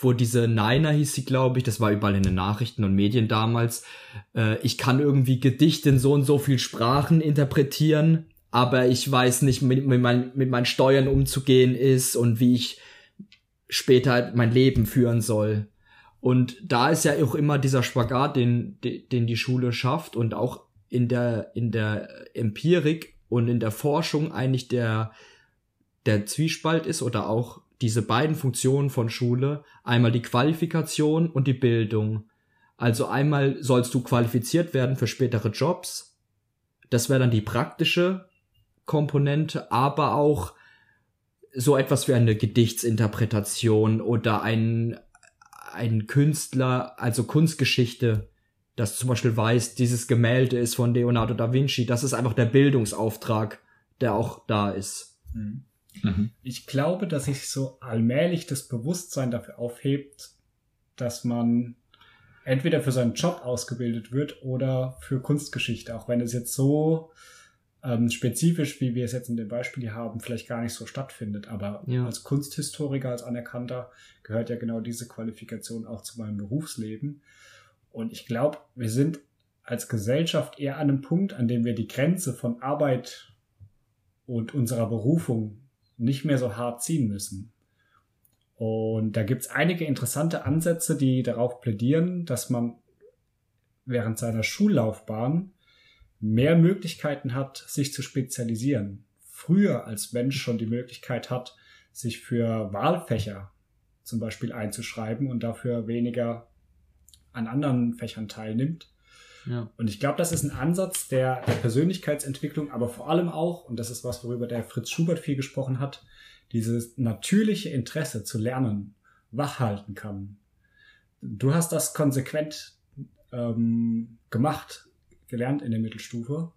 Speaker 4: wo diese Niner hieß sie, glaube ich, das war überall in den Nachrichten und Medien damals. Äh, ich kann irgendwie Gedichte in so und so viel Sprachen interpretieren, aber ich weiß nicht, mit, mit, mein, mit meinen Steuern umzugehen ist und wie ich später mein Leben führen soll. Und da ist ja auch immer dieser Spagat, den, den die Schule schafft und auch in der, in der Empirik und in der Forschung eigentlich der, der Zwiespalt ist oder auch diese beiden Funktionen von Schule, einmal die Qualifikation und die Bildung. Also einmal sollst du qualifiziert werden für spätere Jobs. Das wäre dann die praktische Komponente, aber auch so etwas wie eine Gedichtsinterpretation oder ein, ein Künstler, also Kunstgeschichte, das zum Beispiel weiß, dieses Gemälde ist von Leonardo da Vinci. Das ist einfach der Bildungsauftrag, der auch da ist.
Speaker 2: Mhm. Mhm. Ich glaube, dass sich so allmählich das Bewusstsein dafür aufhebt, dass man entweder für seinen Job ausgebildet wird oder für Kunstgeschichte, auch wenn es jetzt so ähm, spezifisch, wie wir es jetzt in dem Beispiel hier haben, vielleicht gar nicht so stattfindet. Aber ja. als Kunsthistoriker, als Anerkannter gehört ja genau diese Qualifikation auch zu meinem Berufsleben. Und ich glaube, wir sind als Gesellschaft eher an einem Punkt, an dem wir die Grenze von Arbeit und unserer Berufung nicht mehr so hart ziehen müssen. Und da gibt's einige interessante Ansätze, die darauf plädieren, dass man während seiner Schullaufbahn mehr Möglichkeiten hat, sich zu spezialisieren. Früher als Mensch schon die Möglichkeit hat, sich für Wahlfächer zum Beispiel einzuschreiben und dafür weniger an anderen Fächern teilnimmt. Ja. Und ich glaube, das ist ein Ansatz der, der Persönlichkeitsentwicklung, aber vor allem auch, und das ist was, worüber der Fritz Schubert viel gesprochen hat, dieses natürliche Interesse zu lernen, wachhalten kann. Du hast das konsequent ähm, gemacht, gelernt in der Mittelstufe.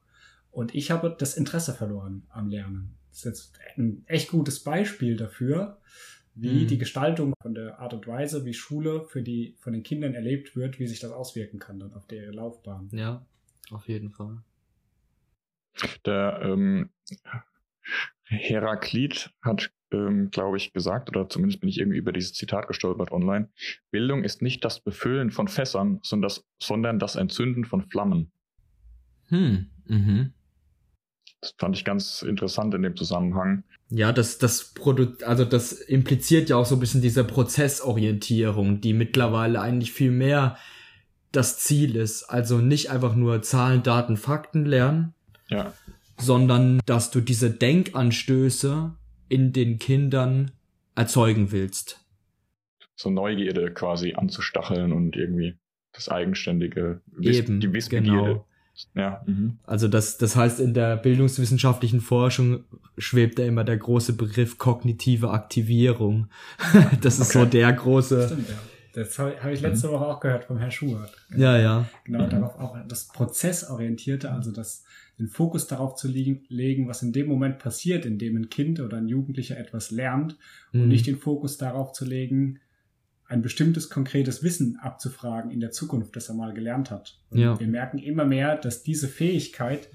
Speaker 2: Und ich habe das Interesse verloren am Lernen. Das ist jetzt ein echt gutes Beispiel dafür, wie mhm. die Gestaltung von der Art und Weise, wie Schule für die von den Kindern erlebt wird, wie sich das auswirken kann dann auf ihre Laufbahn.
Speaker 4: Ja, auf jeden Fall.
Speaker 1: Der ähm, Heraklit hat, ähm, glaube ich, gesagt, oder zumindest bin ich irgendwie über dieses Zitat gestolpert online, Bildung ist nicht das Befüllen von Fässern, sondern das, sondern das Entzünden von Flammen.
Speaker 4: Hm, mhm.
Speaker 1: Das fand ich ganz interessant in dem Zusammenhang.
Speaker 4: Ja, das, das Produkt, also das impliziert ja auch so ein bisschen diese Prozessorientierung, die mittlerweile eigentlich viel mehr das Ziel ist. Also nicht einfach nur Zahlen, Daten, Fakten lernen,
Speaker 1: ja.
Speaker 4: sondern dass du diese Denkanstöße in den Kindern erzeugen willst.
Speaker 1: So Neugierde quasi anzustacheln und irgendwie das eigenständige
Speaker 4: Eben,
Speaker 1: die Wissbegierde genau. Ja.
Speaker 4: Mhm. Also das, das heißt, in der bildungswissenschaftlichen Forschung schwebt da immer der große Begriff kognitive Aktivierung. (laughs) das ist okay. so der große.
Speaker 2: Stimmt, ja. Das habe ich letzte mhm. Woche auch gehört vom Herrn Schubert.
Speaker 4: Ja, ja.
Speaker 2: Genau, mhm. darauf auch das Prozessorientierte, also das, den Fokus darauf zu liegen, legen, was in dem Moment passiert, in dem ein Kind oder ein Jugendlicher etwas lernt mhm. und nicht den Fokus darauf zu legen, ein bestimmtes konkretes Wissen abzufragen in der Zukunft, das er mal gelernt hat. Ja. wir merken immer mehr, dass diese Fähigkeit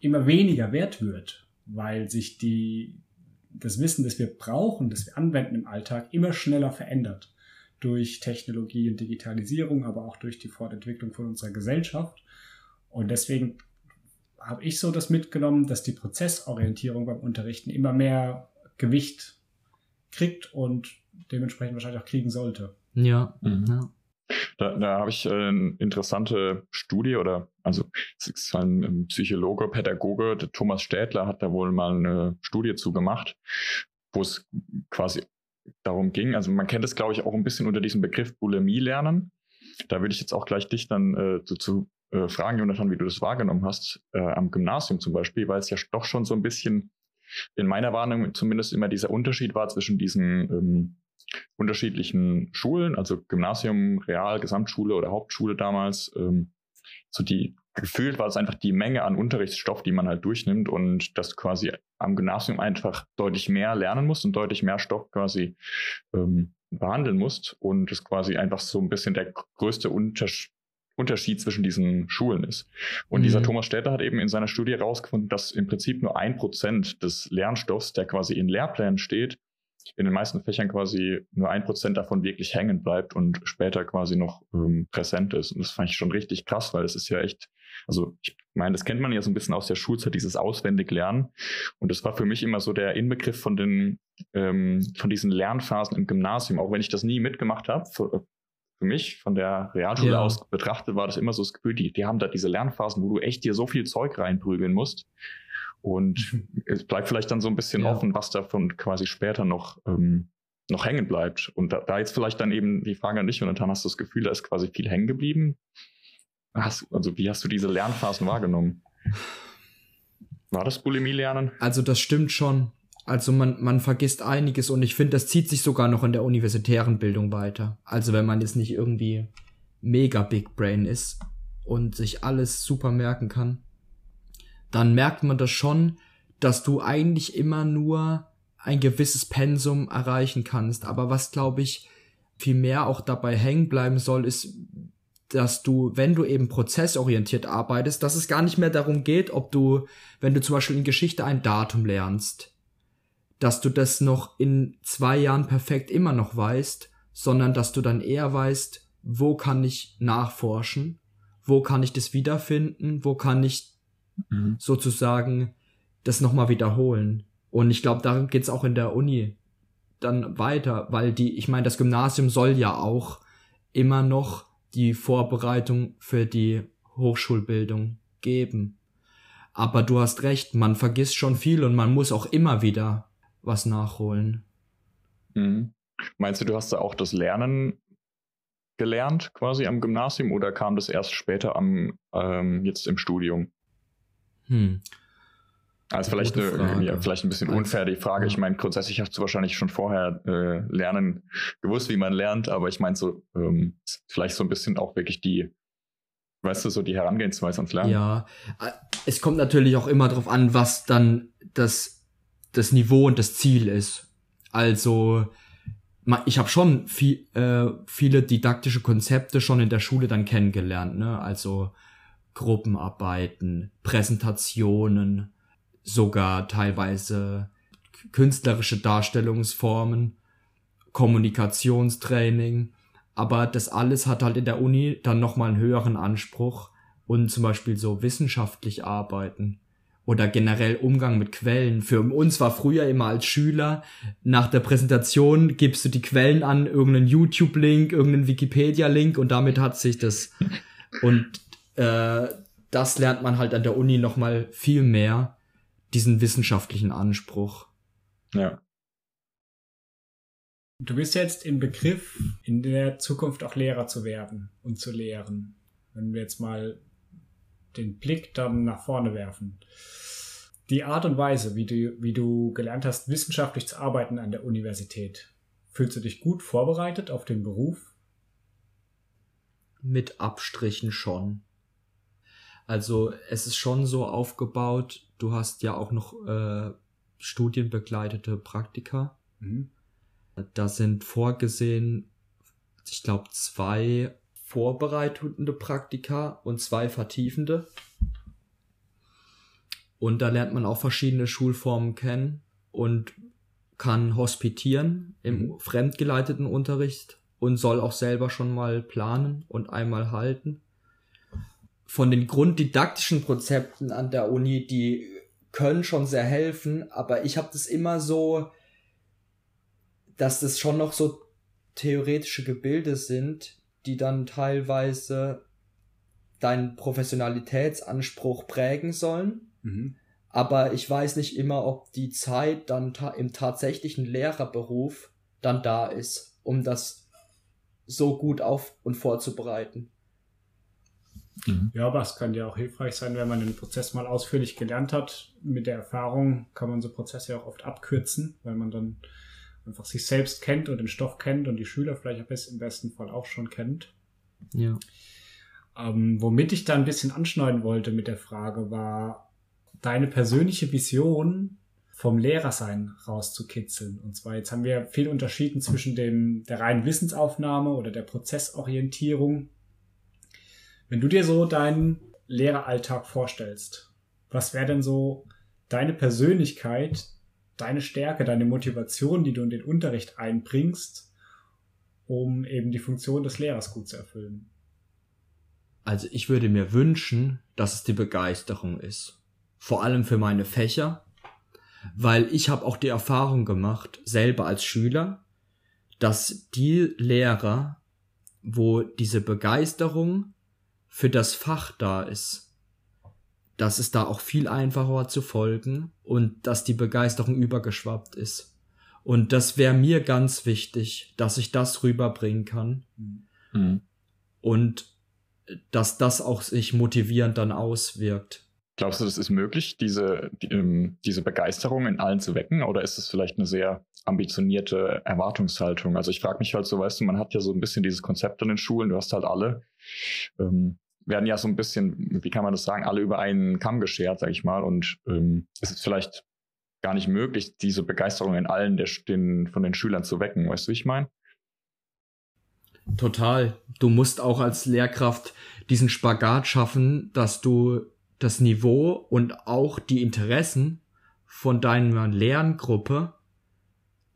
Speaker 2: immer weniger wert wird, weil sich die, das Wissen, das wir brauchen, das wir anwenden im Alltag, immer schneller verändert. Durch Technologie und Digitalisierung, aber auch durch die Fortentwicklung von unserer Gesellschaft. Und deswegen habe ich so das mitgenommen, dass die Prozessorientierung beim Unterrichten immer mehr Gewicht kriegt und dementsprechend wahrscheinlich auch kriegen sollte.
Speaker 4: Ja. Mhm. ja.
Speaker 1: Da, da habe ich äh, eine interessante Studie oder also es ist ein Psychologe, Pädagoge, der Thomas Städtler hat da wohl mal eine Studie zu gemacht, wo es quasi darum ging, also man kennt es glaube ich auch ein bisschen unter diesem Begriff Bulimie lernen. Da würde ich jetzt auch gleich dich dann äh, zu, zu äh, fragen, Jonathan, wie du das wahrgenommen hast, äh, am Gymnasium zum Beispiel, weil es ja doch schon so ein bisschen in meiner Wahrnehmung zumindest immer dieser Unterschied war zwischen diesen ähm, unterschiedlichen Schulen, also Gymnasium, Real, Gesamtschule oder Hauptschule damals. Ähm, so die gefühlt war es einfach die Menge an Unterrichtsstoff, die man halt durchnimmt und das quasi am Gymnasium einfach deutlich mehr lernen muss und deutlich mehr Stoff quasi ähm, behandeln muss und es quasi einfach so ein bisschen der größte Unterschied Unterschied zwischen diesen Schulen ist. Und mhm. dieser Thomas Städter hat eben in seiner Studie herausgefunden, dass im Prinzip nur ein Prozent des Lernstoffs, der quasi in Lehrplänen steht, in den meisten Fächern quasi nur ein Prozent davon wirklich hängen bleibt und später quasi noch ähm, präsent ist. Und das fand ich schon richtig krass, weil es ist ja echt, also ich meine, das kennt man ja so ein bisschen aus der Schulzeit, dieses Auswendiglernen. Und das war für mich immer so der Inbegriff von den, ähm, von diesen Lernphasen im Gymnasium, auch wenn ich das nie mitgemacht habe. Für, für mich von der Realschule ja. aus betrachtet war das immer so das Gefühl, die, die haben da diese Lernphasen, wo du echt dir so viel Zeug reinprügeln musst. Und mhm. (laughs) es bleibt vielleicht dann so ein bisschen ja. offen, was davon quasi später noch, ähm, noch hängen bleibt. Und da, da jetzt vielleicht dann eben die Frage an dich, und dann hast du das Gefühl, da ist quasi viel hängen geblieben. Hast, also wie hast du diese Lernphasen wahrgenommen? War das Bulimie-Lernen?
Speaker 4: Also das stimmt schon. Also man, man vergisst einiges und ich finde, das zieht sich sogar noch in der universitären Bildung weiter. Also wenn man jetzt nicht irgendwie mega Big Brain ist und sich alles super merken kann dann merkt man das schon, dass du eigentlich immer nur ein gewisses Pensum erreichen kannst. Aber was, glaube ich, viel mehr auch dabei hängen bleiben soll, ist, dass du, wenn du eben prozessorientiert arbeitest, dass es gar nicht mehr darum geht, ob du, wenn du zum Beispiel in Geschichte ein Datum lernst, dass du das noch in zwei Jahren perfekt immer noch weißt, sondern dass du dann eher weißt, wo kann ich nachforschen, wo kann ich das wiederfinden, wo kann ich mhm. sozusagen das nochmal wiederholen. Und ich glaube, darum geht's auch in der Uni dann weiter, weil die, ich meine, das Gymnasium soll ja auch immer noch die Vorbereitung für die Hochschulbildung geben. Aber du hast recht, man vergisst schon viel und man muss auch immer wieder was nachholen.
Speaker 1: Mhm. Meinst du, du hast da auch das Lernen gelernt quasi am Gymnasium oder kam das erst später am ähm, jetzt im Studium?
Speaker 4: Hm.
Speaker 1: Also vielleicht, eine, ja, vielleicht ein bisschen unfair die Frage. Ich meine, grundsätzlich hast du wahrscheinlich schon vorher äh, lernen gewusst, wie man lernt, aber ich meine so ähm, vielleicht so ein bisschen auch wirklich die, weißt du, so die Herangehensweise ans Lernen.
Speaker 4: Ja, äh, es kommt natürlich auch immer darauf an, was dann das das Niveau und das Ziel ist. Also ich habe schon viel, äh, viele didaktische Konzepte schon in der Schule dann kennengelernt, ne? Also Gruppenarbeiten, Präsentationen, sogar teilweise künstlerische Darstellungsformen, Kommunikationstraining. Aber das alles hat halt in der Uni dann nochmal einen höheren Anspruch und zum Beispiel so wissenschaftlich arbeiten oder generell Umgang mit Quellen. Für uns war früher immer als Schüler, nach der Präsentation gibst du die Quellen an, irgendeinen YouTube-Link, irgendeinen Wikipedia-Link und damit hat sich das. Und äh, das lernt man halt an der Uni nochmal viel mehr, diesen wissenschaftlichen Anspruch.
Speaker 1: Ja.
Speaker 2: Du bist jetzt im Begriff, in der Zukunft auch Lehrer zu werden und zu lehren. Wenn wir jetzt mal den Blick dann nach vorne werfen. Die Art und Weise, wie du, wie du gelernt hast, wissenschaftlich zu arbeiten an der Universität, fühlst du dich gut vorbereitet auf den Beruf?
Speaker 4: Mit Abstrichen schon. Also es ist schon so aufgebaut, du hast ja auch noch äh, studienbegleitete Praktika. Mhm. Da sind vorgesehen, ich glaube, zwei vorbereitende Praktika und zwei vertiefende. Und da lernt man auch verschiedene Schulformen kennen und kann hospitieren im mhm. fremdgeleiteten Unterricht und soll auch selber schon mal planen und einmal halten. Von den grunddidaktischen Konzepten an der Uni, die können schon sehr helfen, aber ich habe das immer so, dass das schon noch so theoretische Gebilde sind, die dann teilweise deinen Professionalitätsanspruch prägen sollen. Mhm. Aber ich weiß nicht immer, ob die Zeit dann ta im tatsächlichen Lehrerberuf dann da ist, um das so gut auf und vorzubereiten.
Speaker 2: Mhm. Ja, aber es kann ja auch hilfreich sein, wenn man den Prozess mal ausführlich gelernt hat. Mit der Erfahrung kann man so Prozesse ja auch oft abkürzen, weil man dann einfach sich selbst kennt und den Stoff kennt und die Schüler vielleicht im besten Fall auch schon kennt.
Speaker 4: Ja.
Speaker 2: Ähm, womit ich da ein bisschen anschneiden wollte mit der Frage war, deine persönliche Vision vom Lehrersein rauszukitzeln. Und zwar, jetzt haben wir viel unterschieden zwischen dem, der reinen Wissensaufnahme oder der Prozessorientierung. Wenn du dir so deinen Lehreralltag vorstellst, was wäre denn so deine Persönlichkeit, deine Stärke, deine Motivation, die du in den Unterricht einbringst, um eben die Funktion des Lehrers gut zu erfüllen?
Speaker 4: Also ich würde mir wünschen, dass es die Begeisterung ist. Vor allem für meine Fächer, weil ich habe auch die Erfahrung gemacht, selber als Schüler, dass die Lehrer, wo diese Begeisterung für das Fach da ist, dass es da auch viel einfacher war zu folgen und dass die Begeisterung übergeschwappt ist. Und das wäre mir ganz wichtig, dass ich das rüberbringen kann. Mhm. Und dass das auch sich motivierend dann auswirkt.
Speaker 1: Glaubst du, das ist möglich, diese, die, ähm, diese Begeisterung in allen zu wecken? Oder ist es vielleicht eine sehr ambitionierte Erwartungshaltung? Also ich frage mich halt so, weißt du, man hat ja so ein bisschen dieses Konzept an den Schulen, du hast halt alle ähm, werden ja so ein bisschen, wie kann man das sagen, alle über einen Kamm geschert, sag ich mal. Und ähm, es ist vielleicht gar nicht möglich, diese Begeisterung in allen der, den, von den Schülern zu wecken. Weißt du, wie ich meine?
Speaker 4: Total. Du musst auch als Lehrkraft diesen Spagat schaffen, dass du das Niveau und auch die Interessen von deiner Lerngruppe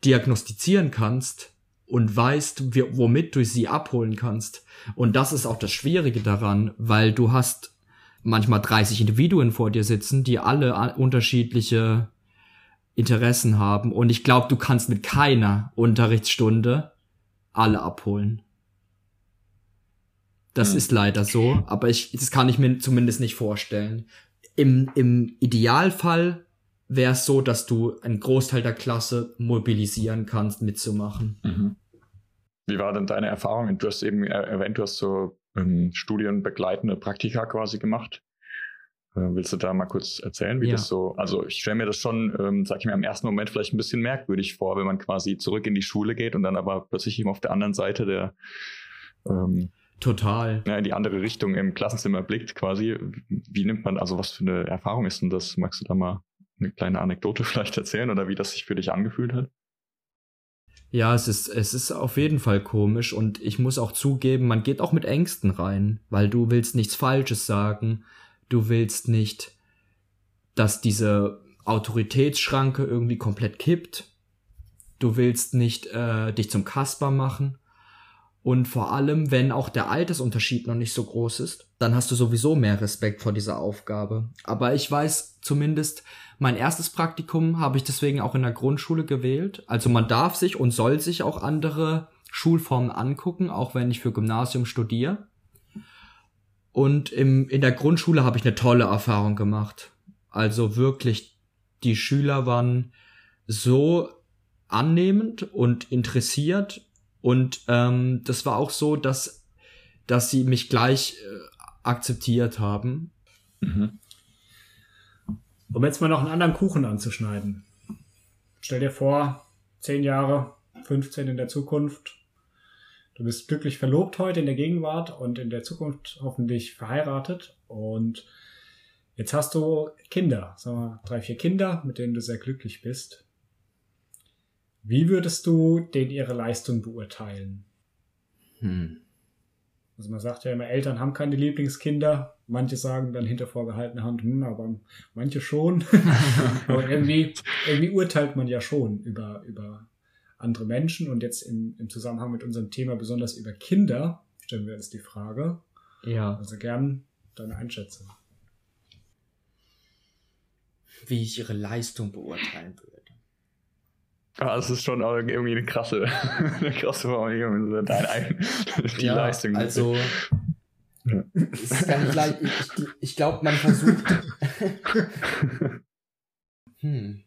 Speaker 4: diagnostizieren kannst und weißt, womit du sie abholen kannst. Und das ist auch das Schwierige daran, weil du hast manchmal 30 Individuen vor dir sitzen, die alle unterschiedliche Interessen haben. Und ich glaube, du kannst mit keiner Unterrichtsstunde alle abholen. Das hm. ist leider so, aber ich, das kann ich mir zumindest nicht vorstellen. Im, im Idealfall wäre es so, dass du einen Großteil der Klasse mobilisieren kannst, mitzumachen. Mhm.
Speaker 1: Wie war denn deine Erfahrung? Du hast eben erwähnt, du hast so ähm, studienbegleitende Praktika quasi gemacht. Äh, willst du da mal kurz erzählen, wie ja. das so, also ich stelle mir das schon, ähm, sag ich mir, im ersten Moment vielleicht ein bisschen merkwürdig vor, wenn man quasi zurück in die Schule geht und dann aber plötzlich eben auf der anderen Seite der
Speaker 4: ähm, Total.
Speaker 1: Ja, in die andere Richtung im Klassenzimmer blickt quasi. Wie nimmt man, also was für eine Erfahrung ist denn das? Magst du da mal eine kleine Anekdote (laughs) vielleicht erzählen oder wie das sich für dich angefühlt hat?
Speaker 4: Ja, es ist, es ist auf jeden Fall komisch und ich muss auch zugeben, man geht auch mit Ängsten rein, weil du willst nichts Falsches sagen, du willst nicht, dass diese Autoritätsschranke irgendwie komplett kippt, du willst nicht äh, dich zum Kasper machen und vor allem, wenn auch der Altersunterschied noch nicht so groß ist, dann hast du sowieso mehr Respekt vor dieser Aufgabe. Aber ich weiß zumindest, mein erstes Praktikum habe ich deswegen auch in der Grundschule gewählt. Also man darf sich und soll sich auch andere Schulformen angucken, auch wenn ich für Gymnasium studiere. Und im, in der Grundschule habe ich eine tolle Erfahrung gemacht. Also wirklich, die Schüler waren so annehmend und interessiert und ähm, das war auch so, dass, dass sie mich gleich äh, akzeptiert haben. Mhm.
Speaker 2: Um jetzt mal noch einen anderen Kuchen anzuschneiden. Stell dir vor, 10 Jahre, 15 in der Zukunft. Du bist glücklich verlobt heute in der Gegenwart und in der Zukunft hoffentlich verheiratet. Und jetzt hast du Kinder, sagen wir drei, vier Kinder, mit denen du sehr glücklich bist. Wie würdest du denn ihre Leistung beurteilen? Hm. Also man sagt ja immer, Eltern haben keine Lieblingskinder. Manche sagen dann hinter vorgehaltener Hand, hm, aber manche schon. (laughs) (laughs) aber irgendwie, irgendwie urteilt man ja schon über, über andere Menschen. Und jetzt im, im Zusammenhang mit unserem Thema besonders über Kinder stellen wir uns die Frage.
Speaker 4: Ja.
Speaker 2: Also gern deine Einschätzung.
Speaker 4: Wie ich ihre Leistung beurteilen würde.
Speaker 1: Ja, es ist schon irgendwie eine krasse, (laughs) eine krasse Formulierung, dein,
Speaker 4: die ja, Leistung. Also, ja. ist gar nicht leicht. Ich, ich glaube, man versucht. (laughs)
Speaker 2: hm.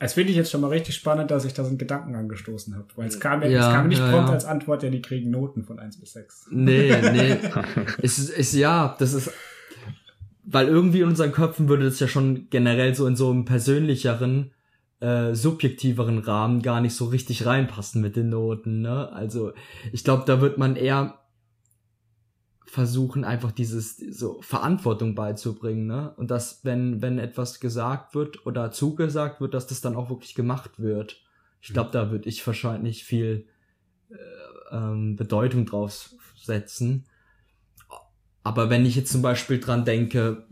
Speaker 2: Es finde ich jetzt schon mal richtig spannend, dass ich da so einen Gedanken angestoßen habe. Weil es kam ja, es kam nicht ja, prompt ja. als Antwort, ja, die kriegen Noten von 1 bis 6.
Speaker 4: Nee, nee. (laughs) es ist, ist, ja, das ist weil irgendwie in unseren Köpfen würde das ja schon generell so in so einem persönlicheren, äh, subjektiveren Rahmen gar nicht so richtig reinpassen mit den Noten, ne? Also ich glaube, da wird man eher versuchen, einfach dieses so Verantwortung beizubringen, ne? Und dass, wenn, wenn etwas gesagt wird oder zugesagt wird, dass das dann auch wirklich gemacht wird. Ich glaube, da würde ich wahrscheinlich viel äh, ähm, Bedeutung drauf setzen. Aber wenn ich jetzt zum Beispiel dran denke,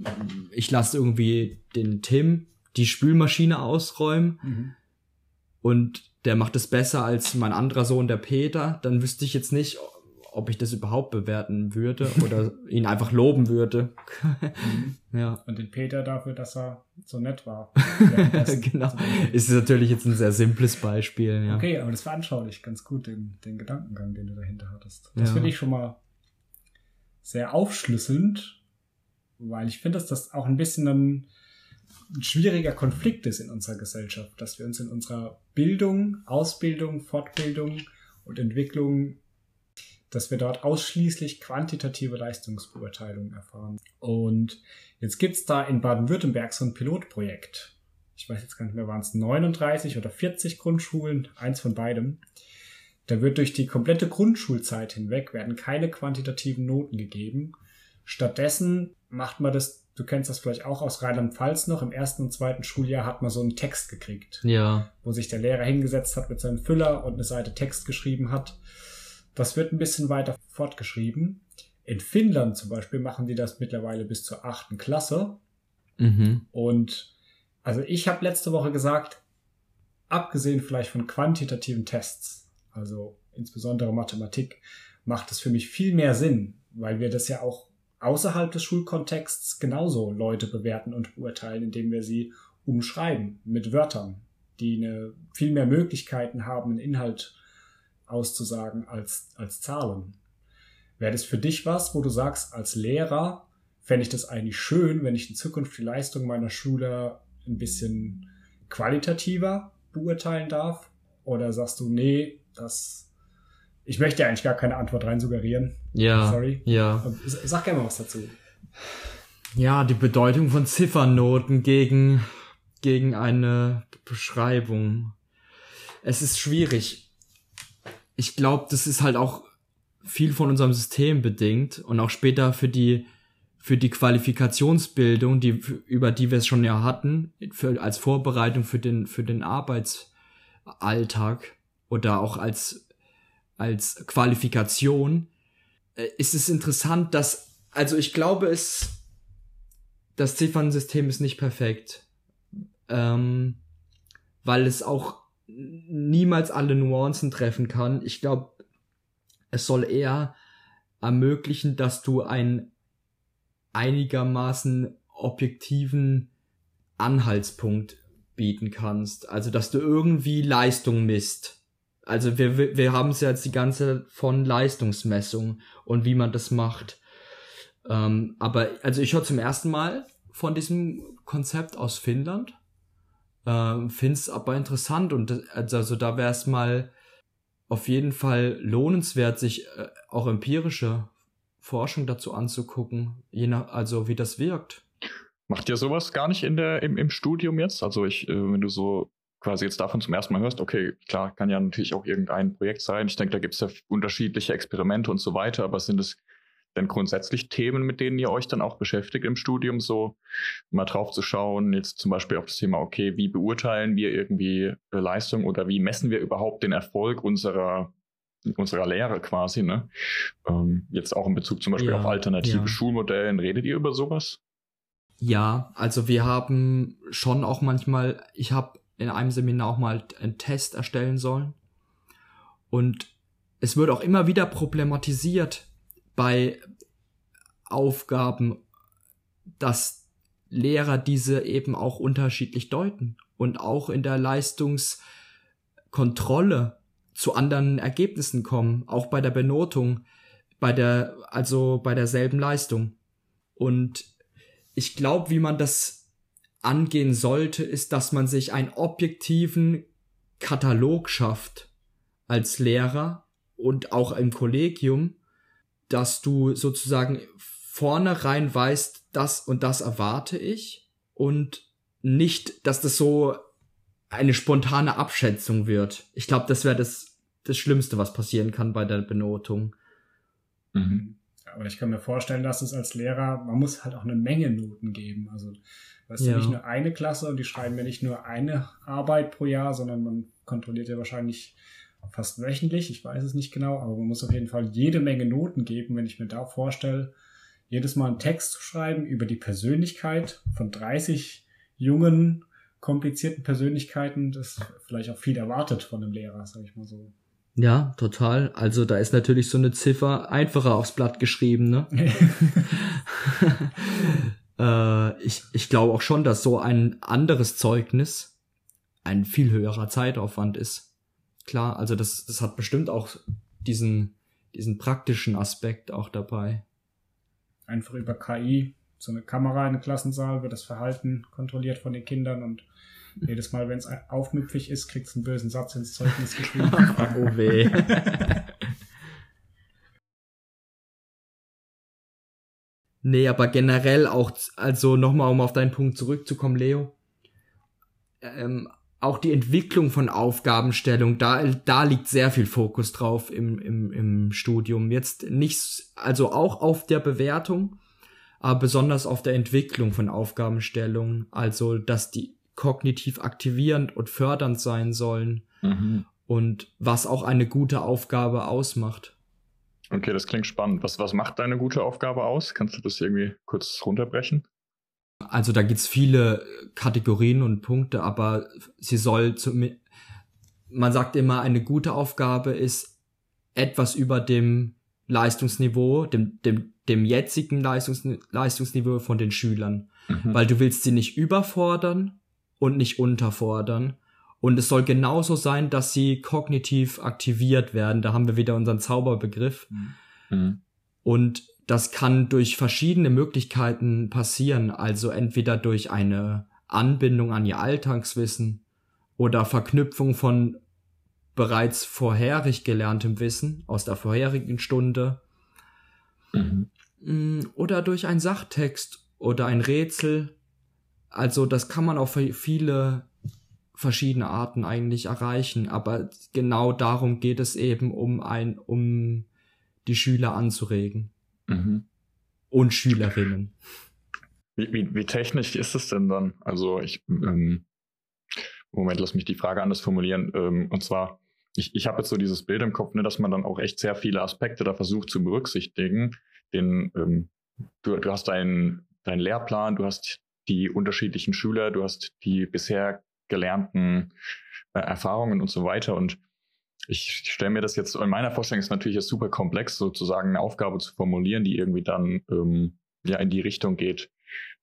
Speaker 4: ich lasse irgendwie den Tim die Spülmaschine ausräumen mhm. und der macht es besser als mein anderer Sohn, der Peter, dann wüsste ich jetzt nicht, ob ich das überhaupt bewerten würde oder (laughs) ihn einfach loben würde.
Speaker 2: mhm. (laughs) ja. Und den Peter dafür, dass er so nett war. (laughs)
Speaker 4: genau. Ist natürlich jetzt ein sehr simples Beispiel. Ja.
Speaker 2: Okay, aber das veranschaulicht ganz gut den, den Gedankengang, den du dahinter hattest. Das ja. finde ich schon mal sehr aufschlüsselnd, weil ich finde, dass das auch ein bisschen ein, ein schwieriger Konflikt ist in unserer Gesellschaft, dass wir uns in unserer Bildung, Ausbildung, Fortbildung und Entwicklung, dass wir dort ausschließlich quantitative Leistungsbeurteilung erfahren. Und jetzt gibt's da in Baden-Württemberg so ein Pilotprojekt. Ich weiß jetzt gar nicht mehr, waren es 39 oder 40 Grundschulen, eins von beidem. Da wird durch die komplette Grundschulzeit hinweg werden keine quantitativen Noten gegeben. Stattdessen macht man das, du kennst das vielleicht auch aus Rheinland-Pfalz noch, im ersten und zweiten Schuljahr hat man so einen Text gekriegt.
Speaker 4: Ja.
Speaker 2: Wo sich der Lehrer hingesetzt hat mit seinem Füller und eine Seite Text geschrieben hat. Das wird ein bisschen weiter fortgeschrieben. In Finnland zum Beispiel machen die das mittlerweile bis zur achten Klasse. Mhm. Und also ich habe letzte Woche gesagt, abgesehen vielleicht von quantitativen Tests, also insbesondere Mathematik, macht es für mich viel mehr Sinn, weil wir das ja auch außerhalb des Schulkontexts genauso Leute bewerten und beurteilen, indem wir sie umschreiben mit Wörtern, die eine, viel mehr Möglichkeiten haben, einen Inhalt auszusagen als, als Zahlen. Wäre das für dich was, wo du sagst, als Lehrer fände ich das eigentlich schön, wenn ich in Zukunft die Leistung meiner Schüler ein bisschen qualitativer beurteilen darf? Oder sagst du, nee, das. Ich möchte ja eigentlich gar keine Antwort rein suggerieren.
Speaker 4: Ja.
Speaker 2: Sorry.
Speaker 4: Ja.
Speaker 2: Sag gerne mal was dazu.
Speaker 4: Ja, die Bedeutung von Ziffernoten gegen, gegen eine Beschreibung. Es ist schwierig. Ich glaube, das ist halt auch viel von unserem System bedingt und auch später für die für die Qualifikationsbildung, die über die wir es schon ja hatten, für, als Vorbereitung für den für den Arbeits Alltag oder auch als, als Qualifikation, äh, ist es interessant, dass, also ich glaube, es, das Ziffernsystem ist nicht perfekt, ähm, weil es auch niemals alle Nuancen treffen kann. Ich glaube, es soll eher ermöglichen, dass du einen einigermaßen objektiven Anhaltspunkt bieten kannst. Also, dass du irgendwie Leistung misst. Also, wir, wir haben es ja jetzt die ganze von Leistungsmessung und wie man das macht. Ähm, aber, also ich höre zum ersten Mal von diesem Konzept aus Finnland. Ähm, Finde es aber interessant und also, also da wäre es mal auf jeden Fall lohnenswert, sich äh, auch empirische Forschung dazu anzugucken, je nach, also wie das wirkt.
Speaker 1: Macht ihr sowas gar nicht in der, im, im Studium jetzt? Also ich, äh, wenn du so quasi jetzt davon zum ersten Mal hörst, okay, klar, kann ja natürlich auch irgendein Projekt sein. Ich denke, da gibt es ja unterschiedliche Experimente und so weiter, aber sind es denn grundsätzlich Themen, mit denen ihr euch dann auch beschäftigt im Studium, so mal drauf zu schauen, jetzt zum Beispiel auf das Thema, okay, wie beurteilen wir irgendwie Leistung oder wie messen wir überhaupt den Erfolg unserer unserer Lehre quasi, ne? Ähm, jetzt auch in Bezug zum Beispiel ja, auf alternative ja. Schulmodellen, redet ihr über sowas?
Speaker 4: Ja, also wir haben schon auch manchmal, ich habe in einem Seminar auch mal einen Test erstellen sollen und es wird auch immer wieder problematisiert, bei Aufgaben, dass Lehrer diese eben auch unterschiedlich deuten und auch in der Leistungskontrolle zu anderen Ergebnissen kommen, auch bei der Benotung, bei der, also bei derselben Leistung. Und ich glaube, wie man das angehen sollte, ist, dass man sich einen objektiven Katalog schafft als Lehrer und auch im Kollegium, dass du sozusagen vornherein weißt, das und das erwarte ich und nicht, dass das so eine spontane Abschätzung wird. Ich glaube, das wäre das, das Schlimmste, was passieren kann bei der Benotung.
Speaker 2: Mhm. Aber ich kann mir vorstellen, dass es als Lehrer, man muss halt auch eine Menge Noten geben. Also, weißt ja. du, nicht nur eine Klasse und die schreiben ja nicht nur eine Arbeit pro Jahr, sondern man kontrolliert ja wahrscheinlich fast wöchentlich, ich weiß es nicht genau, aber man muss auf jeden Fall jede Menge Noten geben, wenn ich mir da vorstelle, jedes Mal einen Text zu schreiben über die Persönlichkeit von 30 jungen, komplizierten Persönlichkeiten, das vielleicht auch viel erwartet von einem Lehrer, sag ich mal so.
Speaker 4: Ja, total. Also da ist natürlich so eine Ziffer einfacher aufs Blatt geschrieben, ne? (laughs) äh, ich ich glaube auch schon, dass so ein anderes Zeugnis ein viel höherer Zeitaufwand ist klar, also das, das hat bestimmt auch diesen, diesen praktischen Aspekt auch dabei.
Speaker 2: Einfach über KI, so eine Kamera in den Klassensaal, wird das Verhalten kontrolliert von den Kindern und jedes Mal, wenn es aufmüpfig ist, kriegt es einen bösen Satz ins Zeugnis geschrieben. (laughs) oh weh. (laughs)
Speaker 4: nee, aber generell auch, also nochmal, um auf deinen Punkt zurückzukommen, Leo. Ähm, auch die Entwicklung von Aufgabenstellung, da, da liegt sehr viel Fokus drauf im, im, im Studium. Jetzt nicht, also auch auf der Bewertung, aber besonders auf der Entwicklung von Aufgabenstellungen. Also, dass die kognitiv aktivierend und fördernd sein sollen. Mhm. Und was auch eine gute Aufgabe ausmacht.
Speaker 1: Okay, das klingt spannend. Was, was macht deine gute Aufgabe aus? Kannst du das irgendwie kurz runterbrechen?
Speaker 4: Also da gibt's viele Kategorien und Punkte, aber sie soll zu, man sagt immer, eine gute Aufgabe ist etwas über dem Leistungsniveau, dem, dem, dem jetzigen Leistungs, Leistungsniveau von den Schülern. Mhm. Weil du willst sie nicht überfordern und nicht unterfordern. Und es soll genauso sein, dass sie kognitiv aktiviert werden. Da haben wir wieder unseren Zauberbegriff. Mhm. Und das kann durch verschiedene Möglichkeiten passieren, also entweder durch eine Anbindung an ihr Alltagswissen oder Verknüpfung von bereits vorherig gelerntem Wissen aus der vorherigen Stunde mhm. Mm, oder durch einen Sachtext oder ein Rätsel. Also das kann man auf viele verschiedene Arten eigentlich erreichen, aber genau darum geht es eben, um ein, um die Schüler anzuregen. Mhm. Und Schülerinnen.
Speaker 1: Wie, wie, wie, technisch ist es denn dann? Also ich, ähm, Moment, lass mich die Frage anders formulieren. Ähm, und zwar, ich, ich habe jetzt so dieses Bild im Kopf, ne, dass man dann auch echt sehr viele Aspekte da versucht zu berücksichtigen. Den, ähm, du, du hast deinen dein Lehrplan, du hast die unterschiedlichen Schüler, du hast die bisher gelernten äh, Erfahrungen und so weiter. Und ich stelle mir das jetzt, in meiner Vorstellung ist natürlich jetzt super komplex, sozusagen eine Aufgabe zu formulieren, die irgendwie dann ähm, ja in die Richtung geht,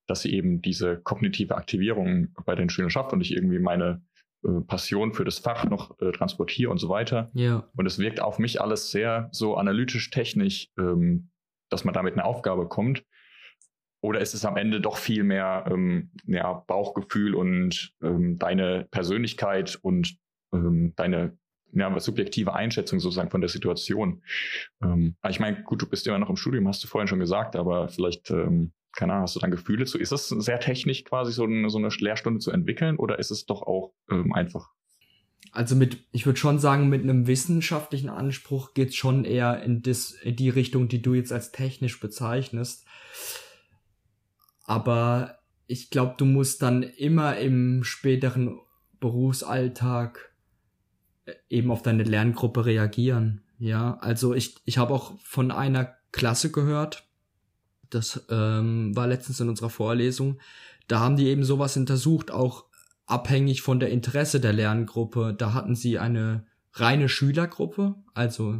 Speaker 1: dass sie eben diese kognitive Aktivierung bei den Schülern schafft und ich irgendwie meine äh, Passion für das Fach noch äh, transportiere und so weiter.
Speaker 4: Ja.
Speaker 1: Und es wirkt auf mich alles sehr so analytisch technisch, ähm, dass man damit eine Aufgabe kommt. Oder ist es am Ende doch viel mehr ähm, ja, Bauchgefühl und ähm, deine Persönlichkeit und ähm, deine ja, subjektive Einschätzung sozusagen von der Situation? Ähm, ich meine, gut, du bist immer noch im Studium, hast du vorhin schon gesagt, aber vielleicht, ähm, keine Ahnung, hast du dann Gefühle zu? Ist es sehr technisch quasi so eine, so eine Lehrstunde zu entwickeln oder ist es doch auch ähm, einfach?
Speaker 4: Also mit, ich würde schon sagen, mit einem wissenschaftlichen Anspruch geht's schon eher in, das, in die Richtung, die du jetzt als technisch bezeichnest. Aber ich glaube, du musst dann immer im späteren Berufsalltag äh, eben auf deine Lerngruppe reagieren. Ja, also ich, ich habe auch von einer Klasse gehört, das ähm, war letztens in unserer Vorlesung, da haben die eben sowas untersucht, auch abhängig von der Interesse der Lerngruppe. Da hatten sie eine reine Schülergruppe, also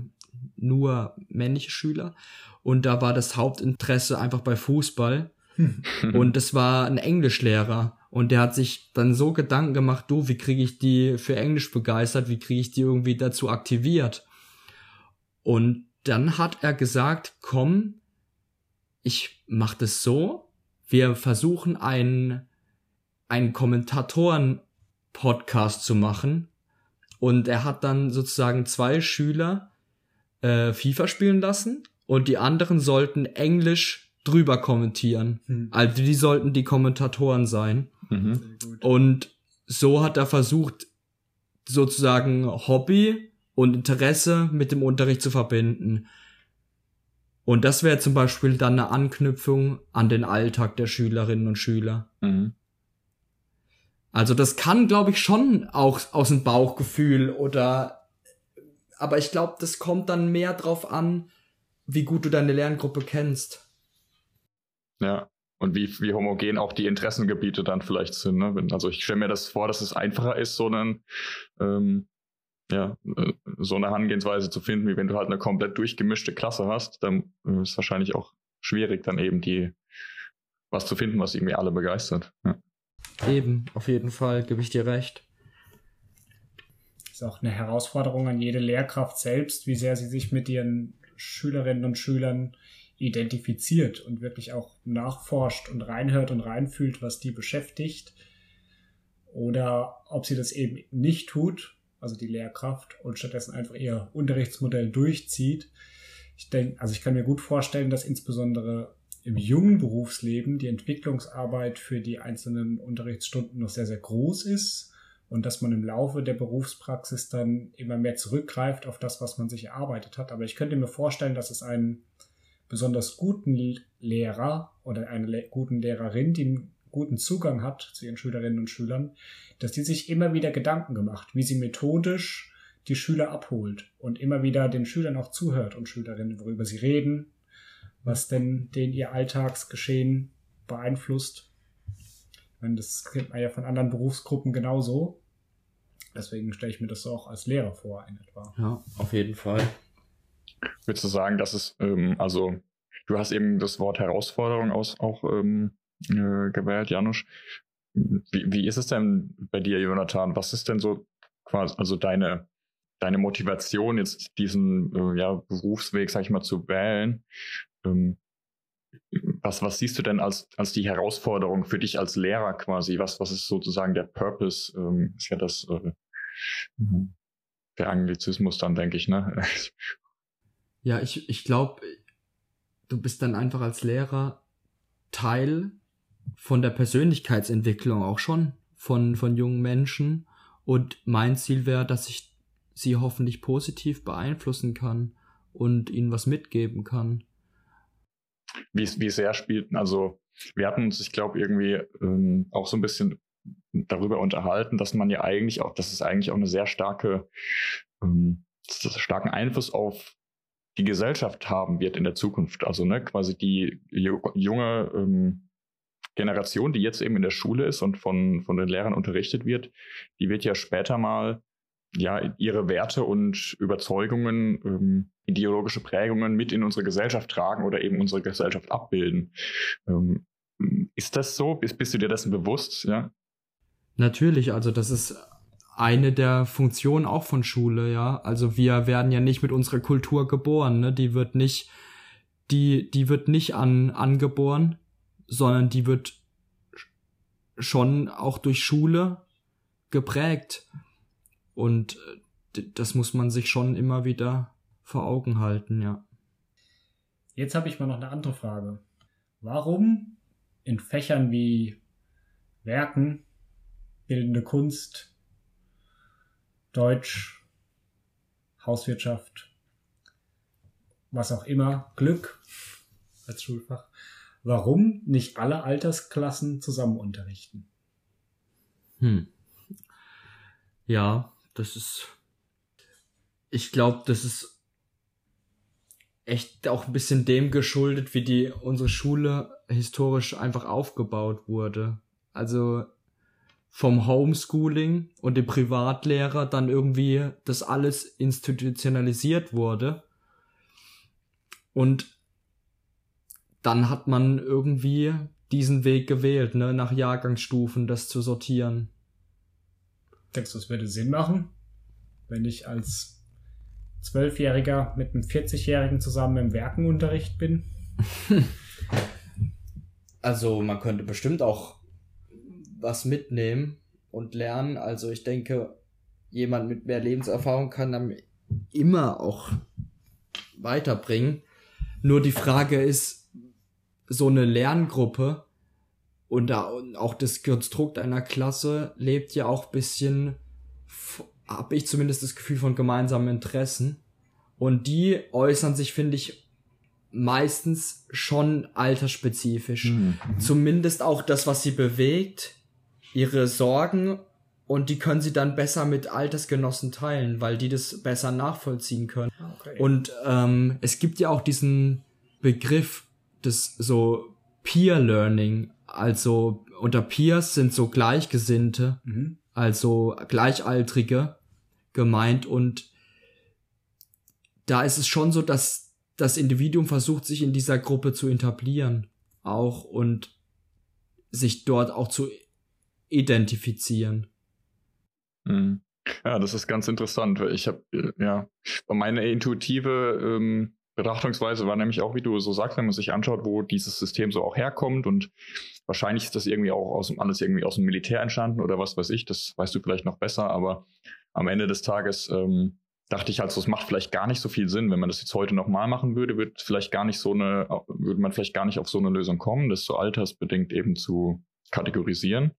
Speaker 4: nur männliche Schüler. Und da war das Hauptinteresse einfach bei Fußball. (laughs) und das war ein Englischlehrer. Und der hat sich dann so Gedanken gemacht, du, wie kriege ich die für Englisch begeistert, wie kriege ich die irgendwie dazu aktiviert? Und dann hat er gesagt, komm, ich mach das so, wir versuchen einen, einen Kommentatoren-Podcast zu machen. Und er hat dann sozusagen zwei Schüler äh, FIFA spielen lassen und die anderen sollten Englisch drüber kommentieren. Hm. Also die sollten die Kommentatoren sein. Mhm. Und so hat er versucht, sozusagen Hobby und Interesse mit dem Unterricht zu verbinden. Und das wäre zum Beispiel dann eine Anknüpfung an den Alltag der Schülerinnen und Schüler. Mhm. Also das kann, glaube ich, schon auch aus dem Bauchgefühl oder, aber ich glaube, das kommt dann mehr drauf an, wie gut du deine Lerngruppe kennst.
Speaker 1: Ja. Und wie, wie homogen auch die Interessengebiete dann vielleicht sind. Ne? Also ich stelle mir das vor, dass es einfacher ist, so einen, ähm, ja, äh, so eine Herangehensweise zu finden, wie wenn du halt eine komplett durchgemischte Klasse hast, dann äh, ist es wahrscheinlich auch schwierig, dann eben die was zu finden, was irgendwie alle begeistert. Ja.
Speaker 4: Eben, auf jeden Fall, gebe ich dir recht.
Speaker 2: Ist auch eine Herausforderung an jede Lehrkraft selbst, wie sehr sie sich mit ihren Schülerinnen und Schülern identifiziert und wirklich auch nachforscht und reinhört und reinfühlt, was die beschäftigt. Oder ob sie das eben nicht tut, also die Lehrkraft, und stattdessen einfach ihr Unterrichtsmodell durchzieht. Ich denke, also ich kann mir gut vorstellen, dass insbesondere im jungen Berufsleben die Entwicklungsarbeit für die einzelnen Unterrichtsstunden noch sehr, sehr groß ist und dass man im Laufe der Berufspraxis dann immer mehr zurückgreift auf das, was man sich erarbeitet hat. Aber ich könnte mir vorstellen, dass es einen besonders guten Lehrer oder eine le guten Lehrerin, die einen guten Zugang hat zu ihren Schülerinnen und Schülern, dass die sich immer wieder Gedanken gemacht, wie sie methodisch die Schüler abholt und immer wieder den Schülern auch zuhört und Schülerinnen, worüber sie reden, was denn den ihr Alltagsgeschehen beeinflusst. Ich meine, das kennt man ja von anderen Berufsgruppen genauso. Deswegen stelle ich mir das so auch als Lehrer vor, in etwa.
Speaker 4: Ja, auf jeden Fall.
Speaker 1: Würdest du sagen, dass es, ähm, also du hast eben das Wort Herausforderung aus, auch ähm, äh, gewählt, Janusz. Wie, wie ist es denn bei dir, Jonathan? Was ist denn so quasi, also deine, deine Motivation, jetzt diesen äh, ja, Berufsweg, sag ich mal, zu wählen? Ähm, was, was siehst du denn als, als die Herausforderung für dich als Lehrer quasi? Was, was ist sozusagen der Purpose? Ähm, ist ja das äh, mhm. der Anglizismus dann, denke ich, ne?
Speaker 4: Ja, ich, ich glaube, du bist dann einfach als Lehrer Teil von der Persönlichkeitsentwicklung auch schon von, von jungen Menschen. Und mein Ziel wäre, dass ich sie hoffentlich positiv beeinflussen kann und ihnen was mitgeben kann.
Speaker 1: Wie, wie sehr spielten, also wir hatten uns, ich glaube, irgendwie ähm, auch so ein bisschen darüber unterhalten, dass man ja eigentlich auch, dass es eigentlich auch eine sehr starke, ähm, starken Einfluss auf die Gesellschaft haben wird in der Zukunft. Also ne, quasi die junge ähm, Generation, die jetzt eben in der Schule ist und von, von den Lehrern unterrichtet wird, die wird ja später mal ja ihre Werte und Überzeugungen, ähm, ideologische Prägungen mit in unsere Gesellschaft tragen oder eben unsere Gesellschaft abbilden. Ähm, ist das so? Bist, bist du dir dessen bewusst? Ja.
Speaker 4: Natürlich, also das ist eine der Funktionen auch von Schule, ja. Also wir werden ja nicht mit unserer Kultur geboren, ne? Die wird nicht, die, die wird nicht an, angeboren, sondern die wird schon auch durch Schule geprägt. Und äh, das muss man sich schon immer wieder vor Augen halten, ja.
Speaker 2: Jetzt habe ich mal noch eine andere Frage. Warum in Fächern wie Werken, bildende Kunst, Deutsch, Hauswirtschaft, was auch immer, Glück als Schulfach, warum nicht alle Altersklassen zusammen unterrichten?
Speaker 4: Hm. Ja, das ist. Ich glaube, das ist echt auch ein bisschen dem geschuldet, wie die unsere Schule historisch einfach aufgebaut wurde. Also vom Homeschooling und dem Privatlehrer dann irgendwie das alles institutionalisiert wurde. Und dann hat man irgendwie diesen Weg gewählt, ne, nach Jahrgangsstufen das zu sortieren.
Speaker 2: Denkst du, es würde Sinn machen, wenn ich als Zwölfjähriger mit einem 40-Jährigen zusammen im Werkenunterricht bin? (laughs) (laughs)
Speaker 4: also man könnte bestimmt auch was mitnehmen und lernen. Also ich denke, jemand mit mehr Lebenserfahrung kann dann immer auch weiterbringen. Nur die Frage ist, so eine Lerngruppe und auch das Konstrukt einer Klasse lebt ja auch bisschen, habe ich zumindest das Gefühl von gemeinsamen Interessen. Und die äußern sich, finde ich, meistens schon altersspezifisch. Mhm. Zumindest auch das, was sie bewegt, ihre Sorgen und die können sie dann besser mit Altersgenossen teilen, weil die das besser nachvollziehen können. Okay. Und ähm, es gibt ja auch diesen Begriff des so Peer Learning, also unter Peers sind so Gleichgesinnte, mhm. also Gleichaltrige gemeint und da ist es schon so, dass das Individuum versucht, sich in dieser Gruppe zu etablieren auch und sich dort auch zu identifizieren.
Speaker 1: Mhm. Ja, das ist ganz interessant. Ich habe, äh, ja, meine intuitive ähm, Betrachtungsweise war nämlich auch, wie du so sagst, wenn man sich anschaut, wo dieses System so auch herkommt und wahrscheinlich ist das irgendwie auch aus alles irgendwie aus dem Militär entstanden oder was weiß ich, das weißt du vielleicht noch besser, aber am Ende des Tages ähm, dachte ich halt so, es macht vielleicht gar nicht so viel Sinn, wenn man das jetzt heute nochmal machen würde, würde vielleicht gar nicht so eine, würde man vielleicht gar nicht auf so eine Lösung kommen, das so altersbedingt eben zu kategorisieren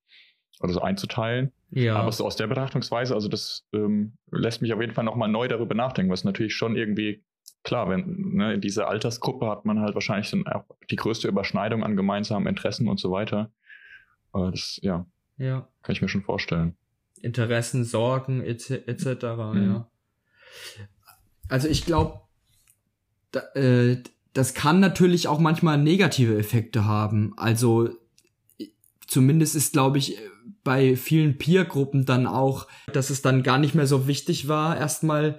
Speaker 1: oder so einzuteilen. Ja. Aber so aus der Betrachtungsweise, also das ähm, lässt mich auf jeden Fall nochmal neu darüber nachdenken, was natürlich schon irgendwie klar, wenn ne, in dieser Altersgruppe hat man halt wahrscheinlich dann auch die größte Überschneidung an gemeinsamen Interessen und so weiter. Aber das, ja, ja. kann ich mir schon vorstellen.
Speaker 4: Interessen, Sorgen etc. Et mhm. ja. Also ich glaube, da, äh, das kann natürlich auch manchmal negative Effekte haben. Also zumindest ist, glaube ich, bei vielen Peer-Gruppen dann auch, dass es dann gar nicht mehr so wichtig war, erstmal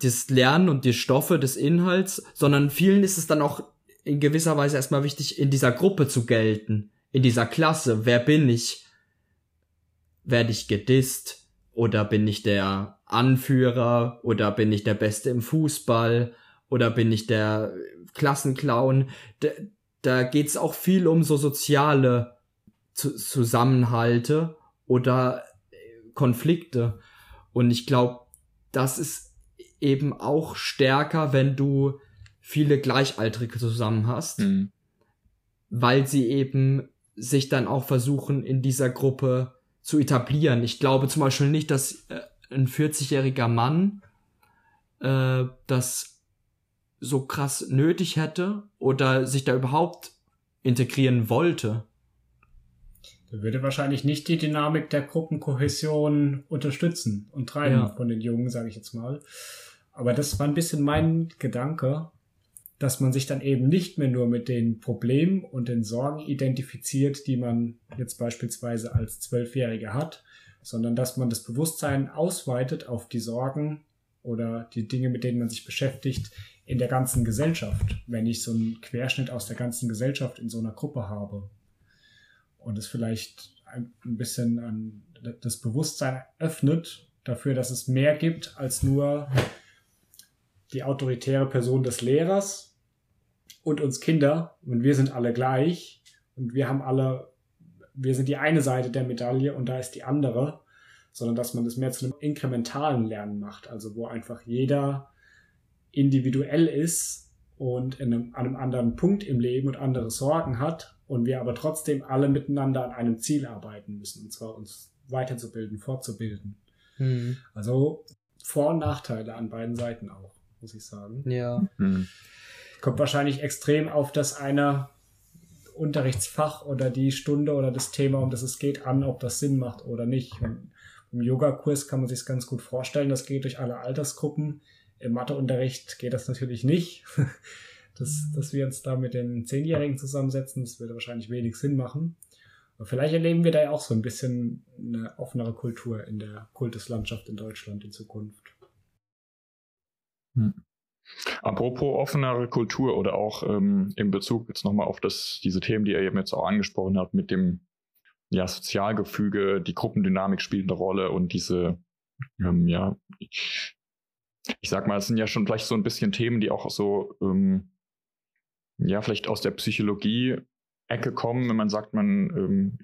Speaker 4: das Lernen und die Stoffe des Inhalts, sondern vielen ist es dann auch in gewisser Weise erstmal wichtig, in dieser Gruppe zu gelten, in dieser Klasse. Wer bin ich? Werde ich gedisst? Oder bin ich der Anführer? Oder bin ich der Beste im Fußball? Oder bin ich der Klassenclown? Da, da geht's auch viel um so soziale Zusammenhalte oder Konflikte. Und ich glaube, das ist eben auch stärker, wenn du viele Gleichaltrige zusammen hast, mhm. weil sie eben sich dann auch versuchen, in dieser Gruppe zu etablieren. Ich glaube zum Beispiel nicht, dass äh, ein 40-jähriger Mann äh, das so krass nötig hätte oder sich da überhaupt integrieren wollte.
Speaker 2: Würde wahrscheinlich nicht die Dynamik der Gruppenkohäsion unterstützen und treiben ja. von den Jungen, sage ich jetzt mal. Aber das war ein bisschen mein Gedanke, dass man sich dann eben nicht mehr nur mit den Problemen und den Sorgen identifiziert, die man jetzt beispielsweise als Zwölfjährige hat, sondern dass man das Bewusstsein ausweitet auf die Sorgen oder die Dinge, mit denen man sich beschäftigt, in der ganzen Gesellschaft, wenn ich so einen Querschnitt aus der ganzen Gesellschaft in so einer Gruppe habe. Und es vielleicht ein bisschen an das Bewusstsein öffnet dafür, dass es mehr gibt als nur die autoritäre Person des Lehrers und uns Kinder. Und wir sind alle gleich. Und wir haben alle, wir sind die eine Seite der Medaille und da ist die andere, sondern dass man das mehr zu einem inkrementalen Lernen macht, also wo einfach jeder individuell ist und in einem, an einem anderen Punkt im Leben und andere Sorgen hat und wir aber trotzdem alle miteinander an einem Ziel arbeiten müssen, und zwar uns weiterzubilden, fortzubilden. Mhm. Also Vor- und Nachteile an beiden Seiten auch, muss ich sagen.
Speaker 4: Ja. Mhm.
Speaker 2: Kommt wahrscheinlich extrem auf das eine Unterrichtsfach oder die Stunde oder das Thema, um das es geht, an, ob das Sinn macht oder nicht. Und Im Yogakurs kann man sich ganz gut vorstellen, das geht durch alle Altersgruppen. Im Matheunterricht geht das natürlich nicht. Dass, dass wir uns da mit den Zehnjährigen zusammensetzen, das würde wahrscheinlich wenig Sinn machen. Aber vielleicht erleben wir da ja auch so ein bisschen eine offenere Kultur in der Kultuslandschaft in Deutschland in Zukunft.
Speaker 1: Hm. Apropos offenere Kultur oder auch ähm, in Bezug jetzt nochmal auf das, diese Themen, die er eben jetzt auch angesprochen hat, mit dem ja, Sozialgefüge, die Gruppendynamik spielt eine Rolle und diese, ähm, ja, ich sag mal, es sind ja schon vielleicht so ein bisschen Themen, die auch so, ähm, ja, vielleicht aus der Psychologie-Ecke kommen, wenn man sagt, man ähm,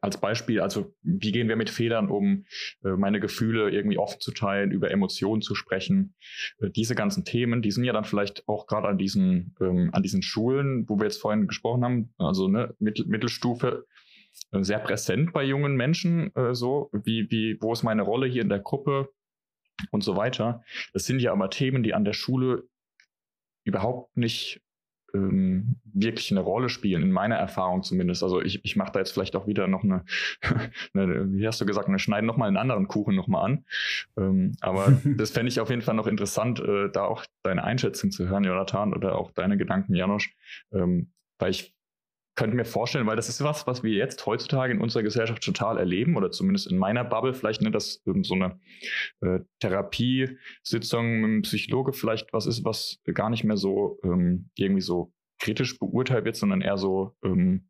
Speaker 1: als Beispiel, also wie gehen wir mit Fehlern um, äh, meine Gefühle irgendwie offen zu teilen, über Emotionen zu sprechen. Äh, diese ganzen Themen, die sind ja dann vielleicht auch gerade an diesen, ähm, an diesen Schulen, wo wir jetzt vorhin gesprochen haben, also ne, Mittel, Mittelstufe, äh, sehr präsent bei jungen Menschen, so wie, wie, wo ist meine Rolle hier in der Gruppe und so weiter. Das sind ja aber Themen, die an der Schule überhaupt nicht ähm, wirklich eine Rolle spielen, in meiner Erfahrung zumindest. Also ich, ich mache da jetzt vielleicht auch wieder noch eine, (laughs) eine, wie hast du gesagt, wir schneiden nochmal einen anderen Kuchen nochmal an. Ähm, aber (laughs) das fände ich auf jeden Fall noch interessant, äh, da auch deine Einschätzung zu hören, Jonathan, oder auch deine Gedanken, Janosch. Ähm, weil ich könnte mir vorstellen, weil das ist was, was wir jetzt heutzutage in unserer Gesellschaft total erleben oder zumindest in meiner Bubble vielleicht, ne, dass ähm, so eine äh, Therapiesitzung mit einem Psychologe vielleicht was ist, was gar nicht mehr so ähm, irgendwie so kritisch beurteilt wird, sondern eher so ähm,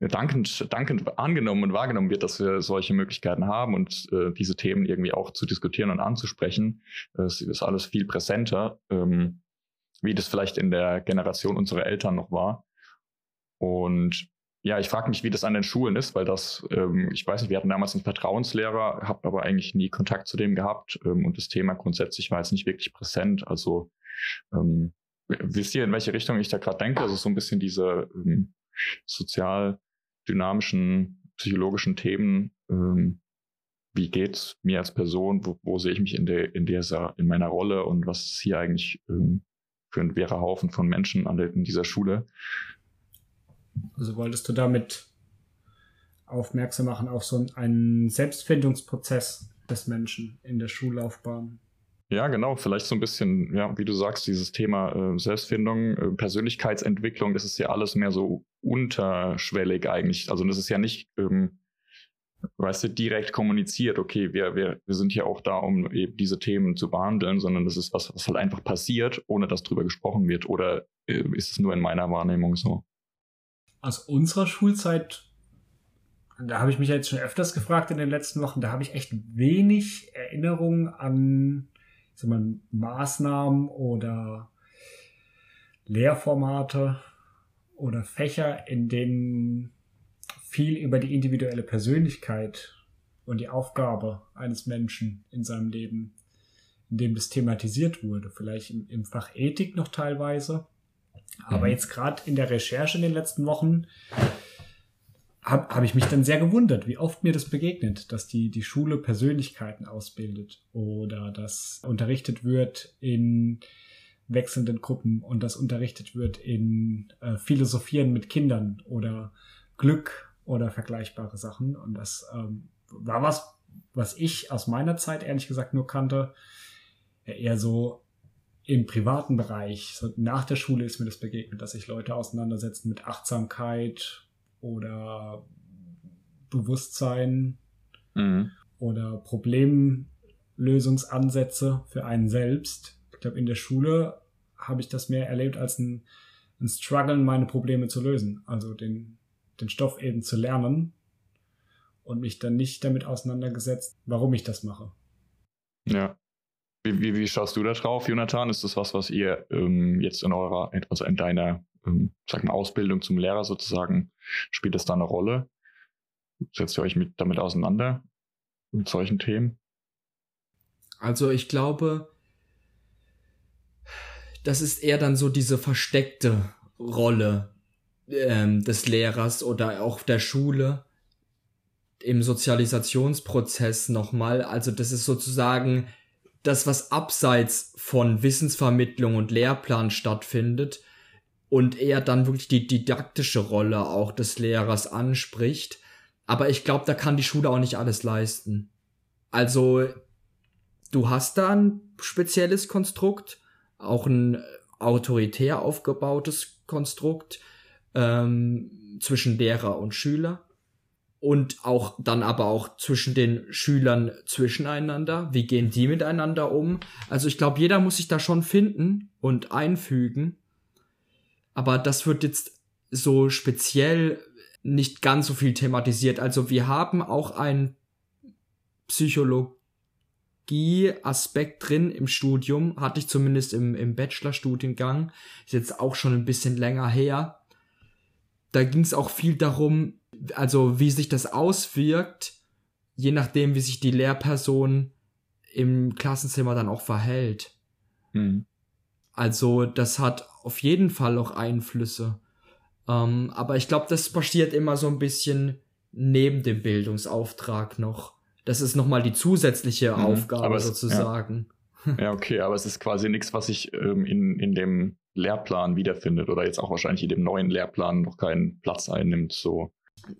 Speaker 1: dankend, dankend angenommen und wahrgenommen wird, dass wir solche Möglichkeiten haben und äh, diese Themen irgendwie auch zu diskutieren und anzusprechen. Es ist alles viel präsenter, ähm, wie das vielleicht in der Generation unserer Eltern noch war. Und ja, ich frage mich, wie das an den Schulen ist, weil das, ähm, ich weiß nicht, wir hatten damals einen Vertrauenslehrer, habe aber eigentlich nie Kontakt zu dem gehabt ähm, und das Thema grundsätzlich war jetzt nicht wirklich präsent. Also ähm, wisst ihr, in welche Richtung ich da gerade denke? Also so ein bisschen diese ähm, sozial dynamischen, psychologischen Themen. Ähm, wie geht's mir als Person? Wo, wo sehe ich mich in der, in dieser, in meiner Rolle und was ist hier eigentlich ähm, für ein wärer Haufen von Menschen an der, in dieser Schule?
Speaker 2: Also wolltest du damit aufmerksam machen auf so einen Selbstfindungsprozess des Menschen in der Schullaufbahn?
Speaker 1: Ja, genau. Vielleicht so ein bisschen, ja, wie du sagst, dieses Thema äh, Selbstfindung, äh, Persönlichkeitsentwicklung, das ist ja alles mehr so unterschwellig eigentlich. Also das ist ja nicht, ähm, weißt du, direkt kommuniziert, okay, wir, wir, wir sind hier auch da, um eben diese Themen zu behandeln, sondern das ist was, was halt einfach passiert, ohne dass drüber gesprochen wird. Oder äh, ist es nur in meiner Wahrnehmung so?
Speaker 2: Aus unserer Schulzeit, da habe ich mich jetzt schon öfters gefragt in den letzten Wochen, da habe ich echt wenig Erinnerungen an sag mal, Maßnahmen oder Lehrformate oder Fächer, in denen viel über die individuelle Persönlichkeit und die Aufgabe eines Menschen in seinem Leben, in dem das thematisiert wurde. Vielleicht im, im Fach Ethik noch teilweise. Aber mhm. jetzt gerade in der Recherche in den letzten Wochen habe hab ich mich dann sehr gewundert, wie oft mir das begegnet, dass die, die Schule Persönlichkeiten ausbildet oder dass unterrichtet wird in wechselnden Gruppen und das unterrichtet wird in äh, Philosophieren mit Kindern oder Glück oder vergleichbare Sachen. Und das ähm, war was, was ich aus meiner Zeit ehrlich gesagt nur kannte. Eher so im privaten Bereich. So nach der Schule ist mir das begegnet, dass sich Leute auseinandersetzen mit Achtsamkeit oder Bewusstsein mhm. oder Problemlösungsansätze für einen selbst. Ich glaube, in der Schule habe ich das mehr erlebt als ein, ein Struggle, meine Probleme zu lösen. Also den, den Stoff eben zu lernen und mich dann nicht damit auseinandergesetzt, warum ich das mache.
Speaker 1: Ja. Wie, wie, wie schaust du da drauf, Jonathan? Ist das was, was ihr ähm, jetzt in eurer, also in deiner, ähm, sag mal, Ausbildung zum Lehrer sozusagen, spielt das da eine Rolle? Setzt ihr euch mit, damit auseinander? Mit solchen Themen?
Speaker 4: Also ich glaube, das ist eher dann so diese versteckte Rolle ähm, des Lehrers oder auch der Schule im Sozialisationsprozess nochmal. Also das ist sozusagen das, was abseits von Wissensvermittlung und Lehrplan stattfindet und er dann wirklich die didaktische Rolle auch des Lehrers anspricht. Aber ich glaube, da kann die Schule auch nicht alles leisten. Also du hast da ein spezielles Konstrukt, auch ein autoritär aufgebautes Konstrukt ähm, zwischen Lehrer und Schüler und auch dann aber auch zwischen den Schülern zwischeneinander. Wie gehen die miteinander um? Also ich glaube, jeder muss sich da schon finden und einfügen. Aber das wird jetzt so speziell nicht ganz so viel thematisiert. Also wir haben auch einen Psychologie-Aspekt drin im Studium, hatte ich zumindest im, im Bachelorstudiengang, ist jetzt auch schon ein bisschen länger her. Da ging es auch viel darum, also wie sich das auswirkt, je nachdem, wie sich die Lehrperson im Klassenzimmer dann auch verhält. Mhm. Also das hat auf jeden Fall auch Einflüsse. Ähm, aber ich glaube, das passiert immer so ein bisschen neben dem Bildungsauftrag noch. Das ist nochmal die zusätzliche mhm, Aufgabe es, sozusagen.
Speaker 1: Ja. (laughs) ja. okay, aber es ist quasi nichts, was sich ähm, in, in dem Lehrplan wiederfindet oder jetzt auch wahrscheinlich in dem neuen Lehrplan noch keinen Platz einnimmt, so.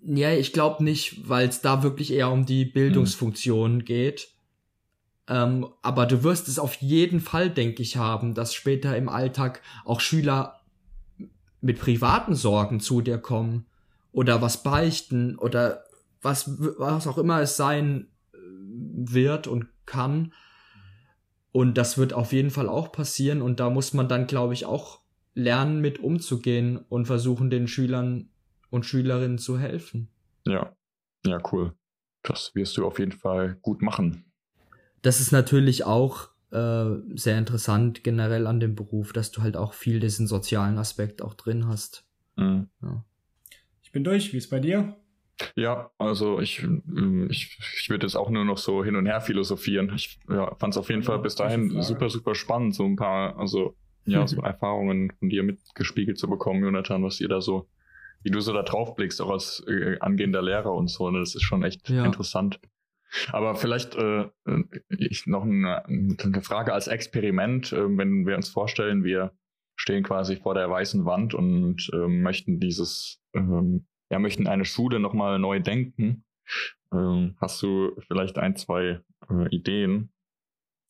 Speaker 4: Ja, ich glaube nicht, weil es da wirklich eher um die Bildungsfunktion mhm. geht. Ähm, aber du wirst es auf jeden Fall, denke ich, haben, dass später im Alltag auch Schüler mit privaten Sorgen zu dir kommen oder was beichten oder was, was auch immer es sein äh, wird und kann. Und das wird auf jeden Fall auch passieren und da muss man dann, glaube ich, auch lernen, mit umzugehen und versuchen, den Schülern und Schülerinnen zu helfen.
Speaker 1: Ja, ja, cool. Das wirst du auf jeden Fall gut machen.
Speaker 4: Das ist natürlich auch äh, sehr interessant generell an dem Beruf, dass du halt auch viel diesen sozialen Aspekt auch drin hast. Mhm.
Speaker 2: Ja. Ich bin durch. Wie ist bei dir?
Speaker 1: Ja, also ich, ähm, ich, ich würde jetzt auch nur noch so hin und her philosophieren. Ich ja, fand es auf jeden ja, Fall bis dahin super, super spannend, so ein paar, also ja, so (laughs) Erfahrungen von dir mitgespiegelt zu bekommen, Jonathan, was ihr da so, wie du so da drauf blickst, auch als äh, angehender Lehrer und so. Ne? Das ist schon echt ja. interessant. Aber vielleicht äh, äh, ich noch eine, eine, Frage als Experiment, äh, wenn wir uns vorstellen, wir stehen quasi vor der weißen Wand und äh, möchten dieses, ähm, ja, möchten eine Schule nochmal neu denken. Ähm, hast du vielleicht ein, zwei äh, Ideen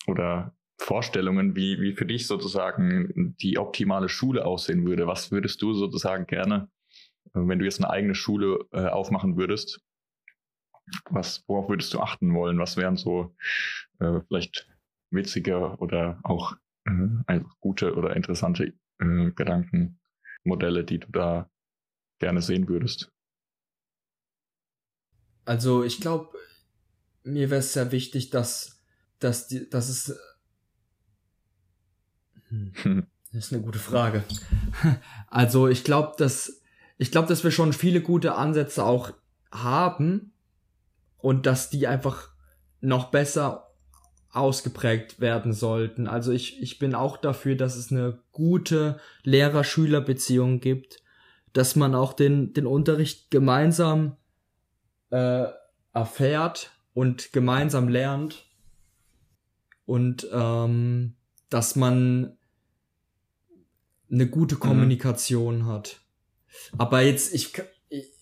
Speaker 1: oder Vorstellungen, wie, wie für dich sozusagen die optimale Schule aussehen würde? Was würdest du sozusagen gerne, wenn du jetzt eine eigene Schule äh, aufmachen würdest, was, worauf würdest du achten wollen? Was wären so äh, vielleicht witzige oder auch äh, gute oder interessante äh, Gedankenmodelle, die du da gerne sehen würdest?
Speaker 4: Also ich glaube, mir wäre es sehr wichtig, dass, dass, die, dass es. Hm, (laughs) das ist eine gute Frage. Also ich glaube, dass ich glaube, dass wir schon viele gute Ansätze auch haben, und dass die einfach noch besser ausgeprägt werden sollten. Also ich, ich bin auch dafür, dass es eine gute Lehrer-Schüler-Beziehung gibt, dass man auch den, den Unterricht gemeinsam äh, erfährt und gemeinsam lernt und ähm, dass man eine gute mhm. Kommunikation mhm. hat. Aber jetzt, ich,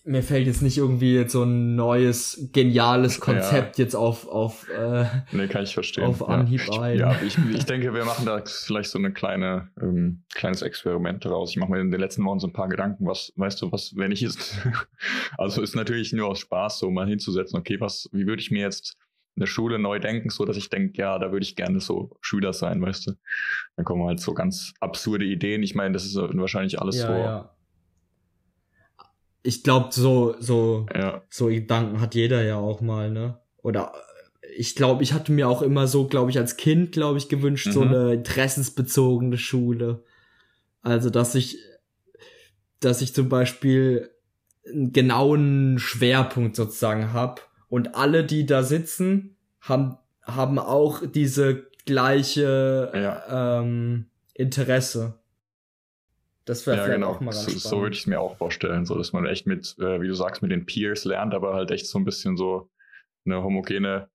Speaker 4: mir fällt jetzt nicht irgendwie jetzt so ein neues, geniales Konzept ja. jetzt auf, auf, äh,
Speaker 1: nee, kann ich verstehen.
Speaker 4: auf Anhieb
Speaker 1: ja.
Speaker 4: ein.
Speaker 1: Ja, ich, ich denke, wir machen da vielleicht so eine kleine, ähm, kleines Experiment daraus. Ich mache mir in den letzten Wochen so ein paar Gedanken, was, weißt du, was, wenn ich jetzt, (laughs) also ist natürlich nur aus Spaß, so mal hinzusetzen, okay, was, wie würde ich mir jetzt eine Schule neu denken, so dass ich denke, ja, da würde ich gerne so Schüler sein, weißt du. Dann kommen halt so ganz absurde Ideen. Ich meine, das ist wahrscheinlich alles
Speaker 4: ja,
Speaker 1: so
Speaker 4: ich glaube, so, so,
Speaker 1: ja.
Speaker 4: so Gedanken hat jeder ja auch mal, ne? Oder ich glaube, ich hatte mir auch immer so, glaube ich, als Kind, glaube ich, gewünscht, mhm. so eine interessensbezogene Schule. Also, dass ich, dass ich zum Beispiel einen genauen Schwerpunkt sozusagen hab und alle, die da sitzen, haben, haben auch diese gleiche
Speaker 1: ja.
Speaker 4: ähm, Interesse. Das wäre
Speaker 1: ja,
Speaker 4: vielleicht
Speaker 1: genau.
Speaker 4: auch mal ganz
Speaker 1: so,
Speaker 4: spannend.
Speaker 1: so würde ich es mir auch vorstellen, so dass man echt mit, äh, wie du sagst, mit den Peers lernt, aber halt echt so ein bisschen so eine homogene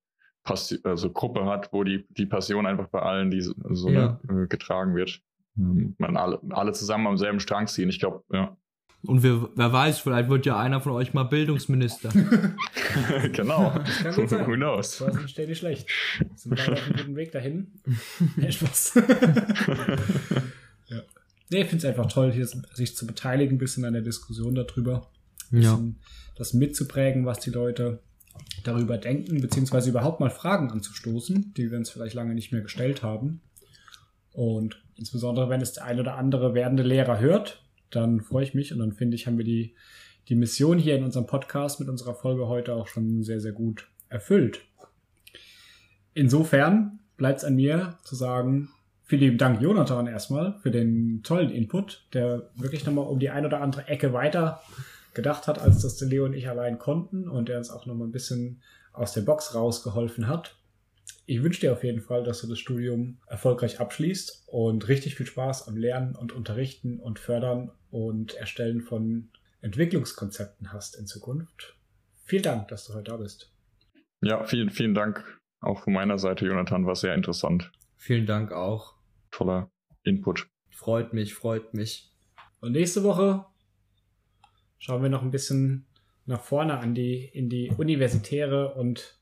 Speaker 1: Passi also Gruppe hat, wo die, die Passion einfach bei allen, die so, so
Speaker 4: Ja.
Speaker 1: eine, äh, getragen wird. Ähm, Man alle, alle zusammen am selben Strang ziehen. Ich glaube, ja.
Speaker 4: Und wer, wer weiß, vielleicht wird ja einer von euch mal Bildungsminister. (laughs) (laughs)
Speaker 1: genau.
Speaker 2: Das kann gut (laughs) sein.
Speaker 1: Who knows?
Speaker 2: Das ist nicht schlecht. Sind wir auf einem guten Weg dahin? Spaß. Nee, ich finde es einfach toll, hier sich zu beteiligen, ein bisschen an der Diskussion darüber. Ein
Speaker 4: ja.
Speaker 2: das mitzuprägen, was die Leute darüber denken, beziehungsweise überhaupt mal Fragen anzustoßen, die wir uns vielleicht lange nicht mehr gestellt haben. Und insbesondere, wenn es der ein oder andere werdende Lehrer hört, dann freue ich mich und dann finde ich, haben wir die, die Mission hier in unserem Podcast mit unserer Folge heute auch schon sehr, sehr gut erfüllt. Insofern bleibt es an mir zu sagen, vielen lieben Dank, Jonathan, erstmal für den tollen Input, der wirklich nochmal um die ein oder andere Ecke weiter gedacht hat, als das der Leo und ich allein konnten und der uns auch nochmal ein bisschen aus der Box rausgeholfen hat. Ich wünsche dir auf jeden Fall, dass du das Studium erfolgreich abschließt und richtig viel Spaß am Lernen und Unterrichten und Fördern und Erstellen von Entwicklungskonzepten hast in Zukunft. Vielen Dank, dass du heute da bist.
Speaker 1: Ja, vielen, vielen Dank auch von meiner Seite, Jonathan. War sehr interessant.
Speaker 4: Vielen Dank auch.
Speaker 1: Toller Input.
Speaker 4: Freut mich, freut mich.
Speaker 2: Und nächste Woche schauen wir noch ein bisschen nach vorne an die, in die universitäre und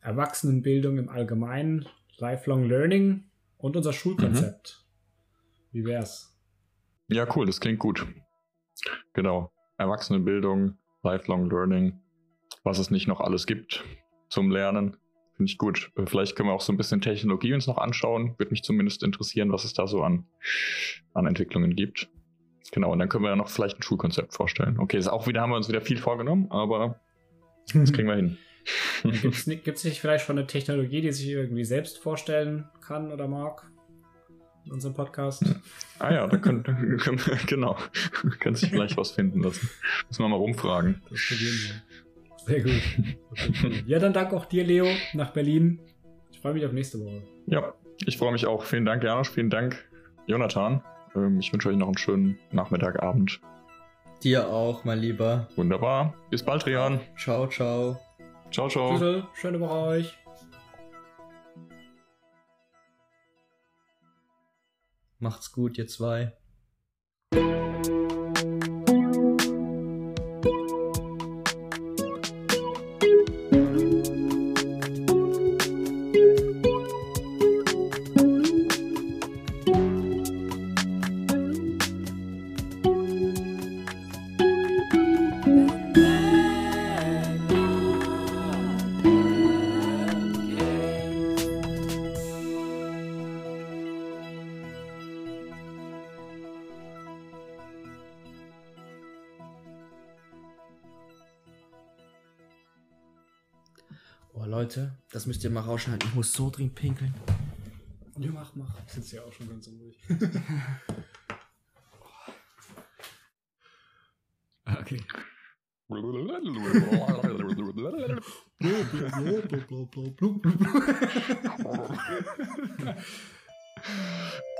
Speaker 2: Erwachsenenbildung im Allgemeinen, Lifelong Learning und unser Schulkonzept. Wie wär's?
Speaker 1: Ja, cool, das klingt gut. Genau. Erwachsenenbildung, Lifelong Learning, was es nicht noch alles gibt zum Lernen. Finde ich gut. Äh, Vielleicht können wir auch so ein bisschen Technologie uns noch anschauen. Würde mich zumindest interessieren, was es da so an, an Entwicklungen gibt. Genau, und dann können wir ja noch vielleicht ein Schulkonzept vorstellen. Okay, ist auch wieder, haben wir uns wieder viel vorgenommen, aber das kriegen wir hin. (laughs)
Speaker 2: Gibt es (laughs) nicht vielleicht schon eine Technologie, die sich irgendwie selbst vorstellen kann oder mag? In unserem Podcast?
Speaker 1: ah ja, da (laughs) können, können wir, genau. Kann sich vielleicht was finden lassen. Müssen wir mal rumfragen.
Speaker 2: Das probieren wir. Sehr gut. Okay. (laughs) Ja, dann danke auch dir, Leo, nach Berlin. Ich freue mich auf nächste Woche.
Speaker 1: Ja, ich freue mich auch. Vielen Dank, Janosch. Vielen Dank, Jonathan. Ähm, Ich wünsche euch noch einen schönen Nachmittag, Abend.
Speaker 4: Dir auch, mein Lieber.
Speaker 1: Wunderbar. Bis bald, Rian.
Speaker 4: Ciao, ciao.
Speaker 1: Ciao, ciao.
Speaker 2: Tschüss, schöne Woche euch.
Speaker 4: Macht's gut, ihr zwei. Mal rausschneiden. Ich muss so dringend pinkeln.
Speaker 2: Ja, mach, mach. Ich sitze ja auch schon ganz ruhig. lustig. Okay. (laughs)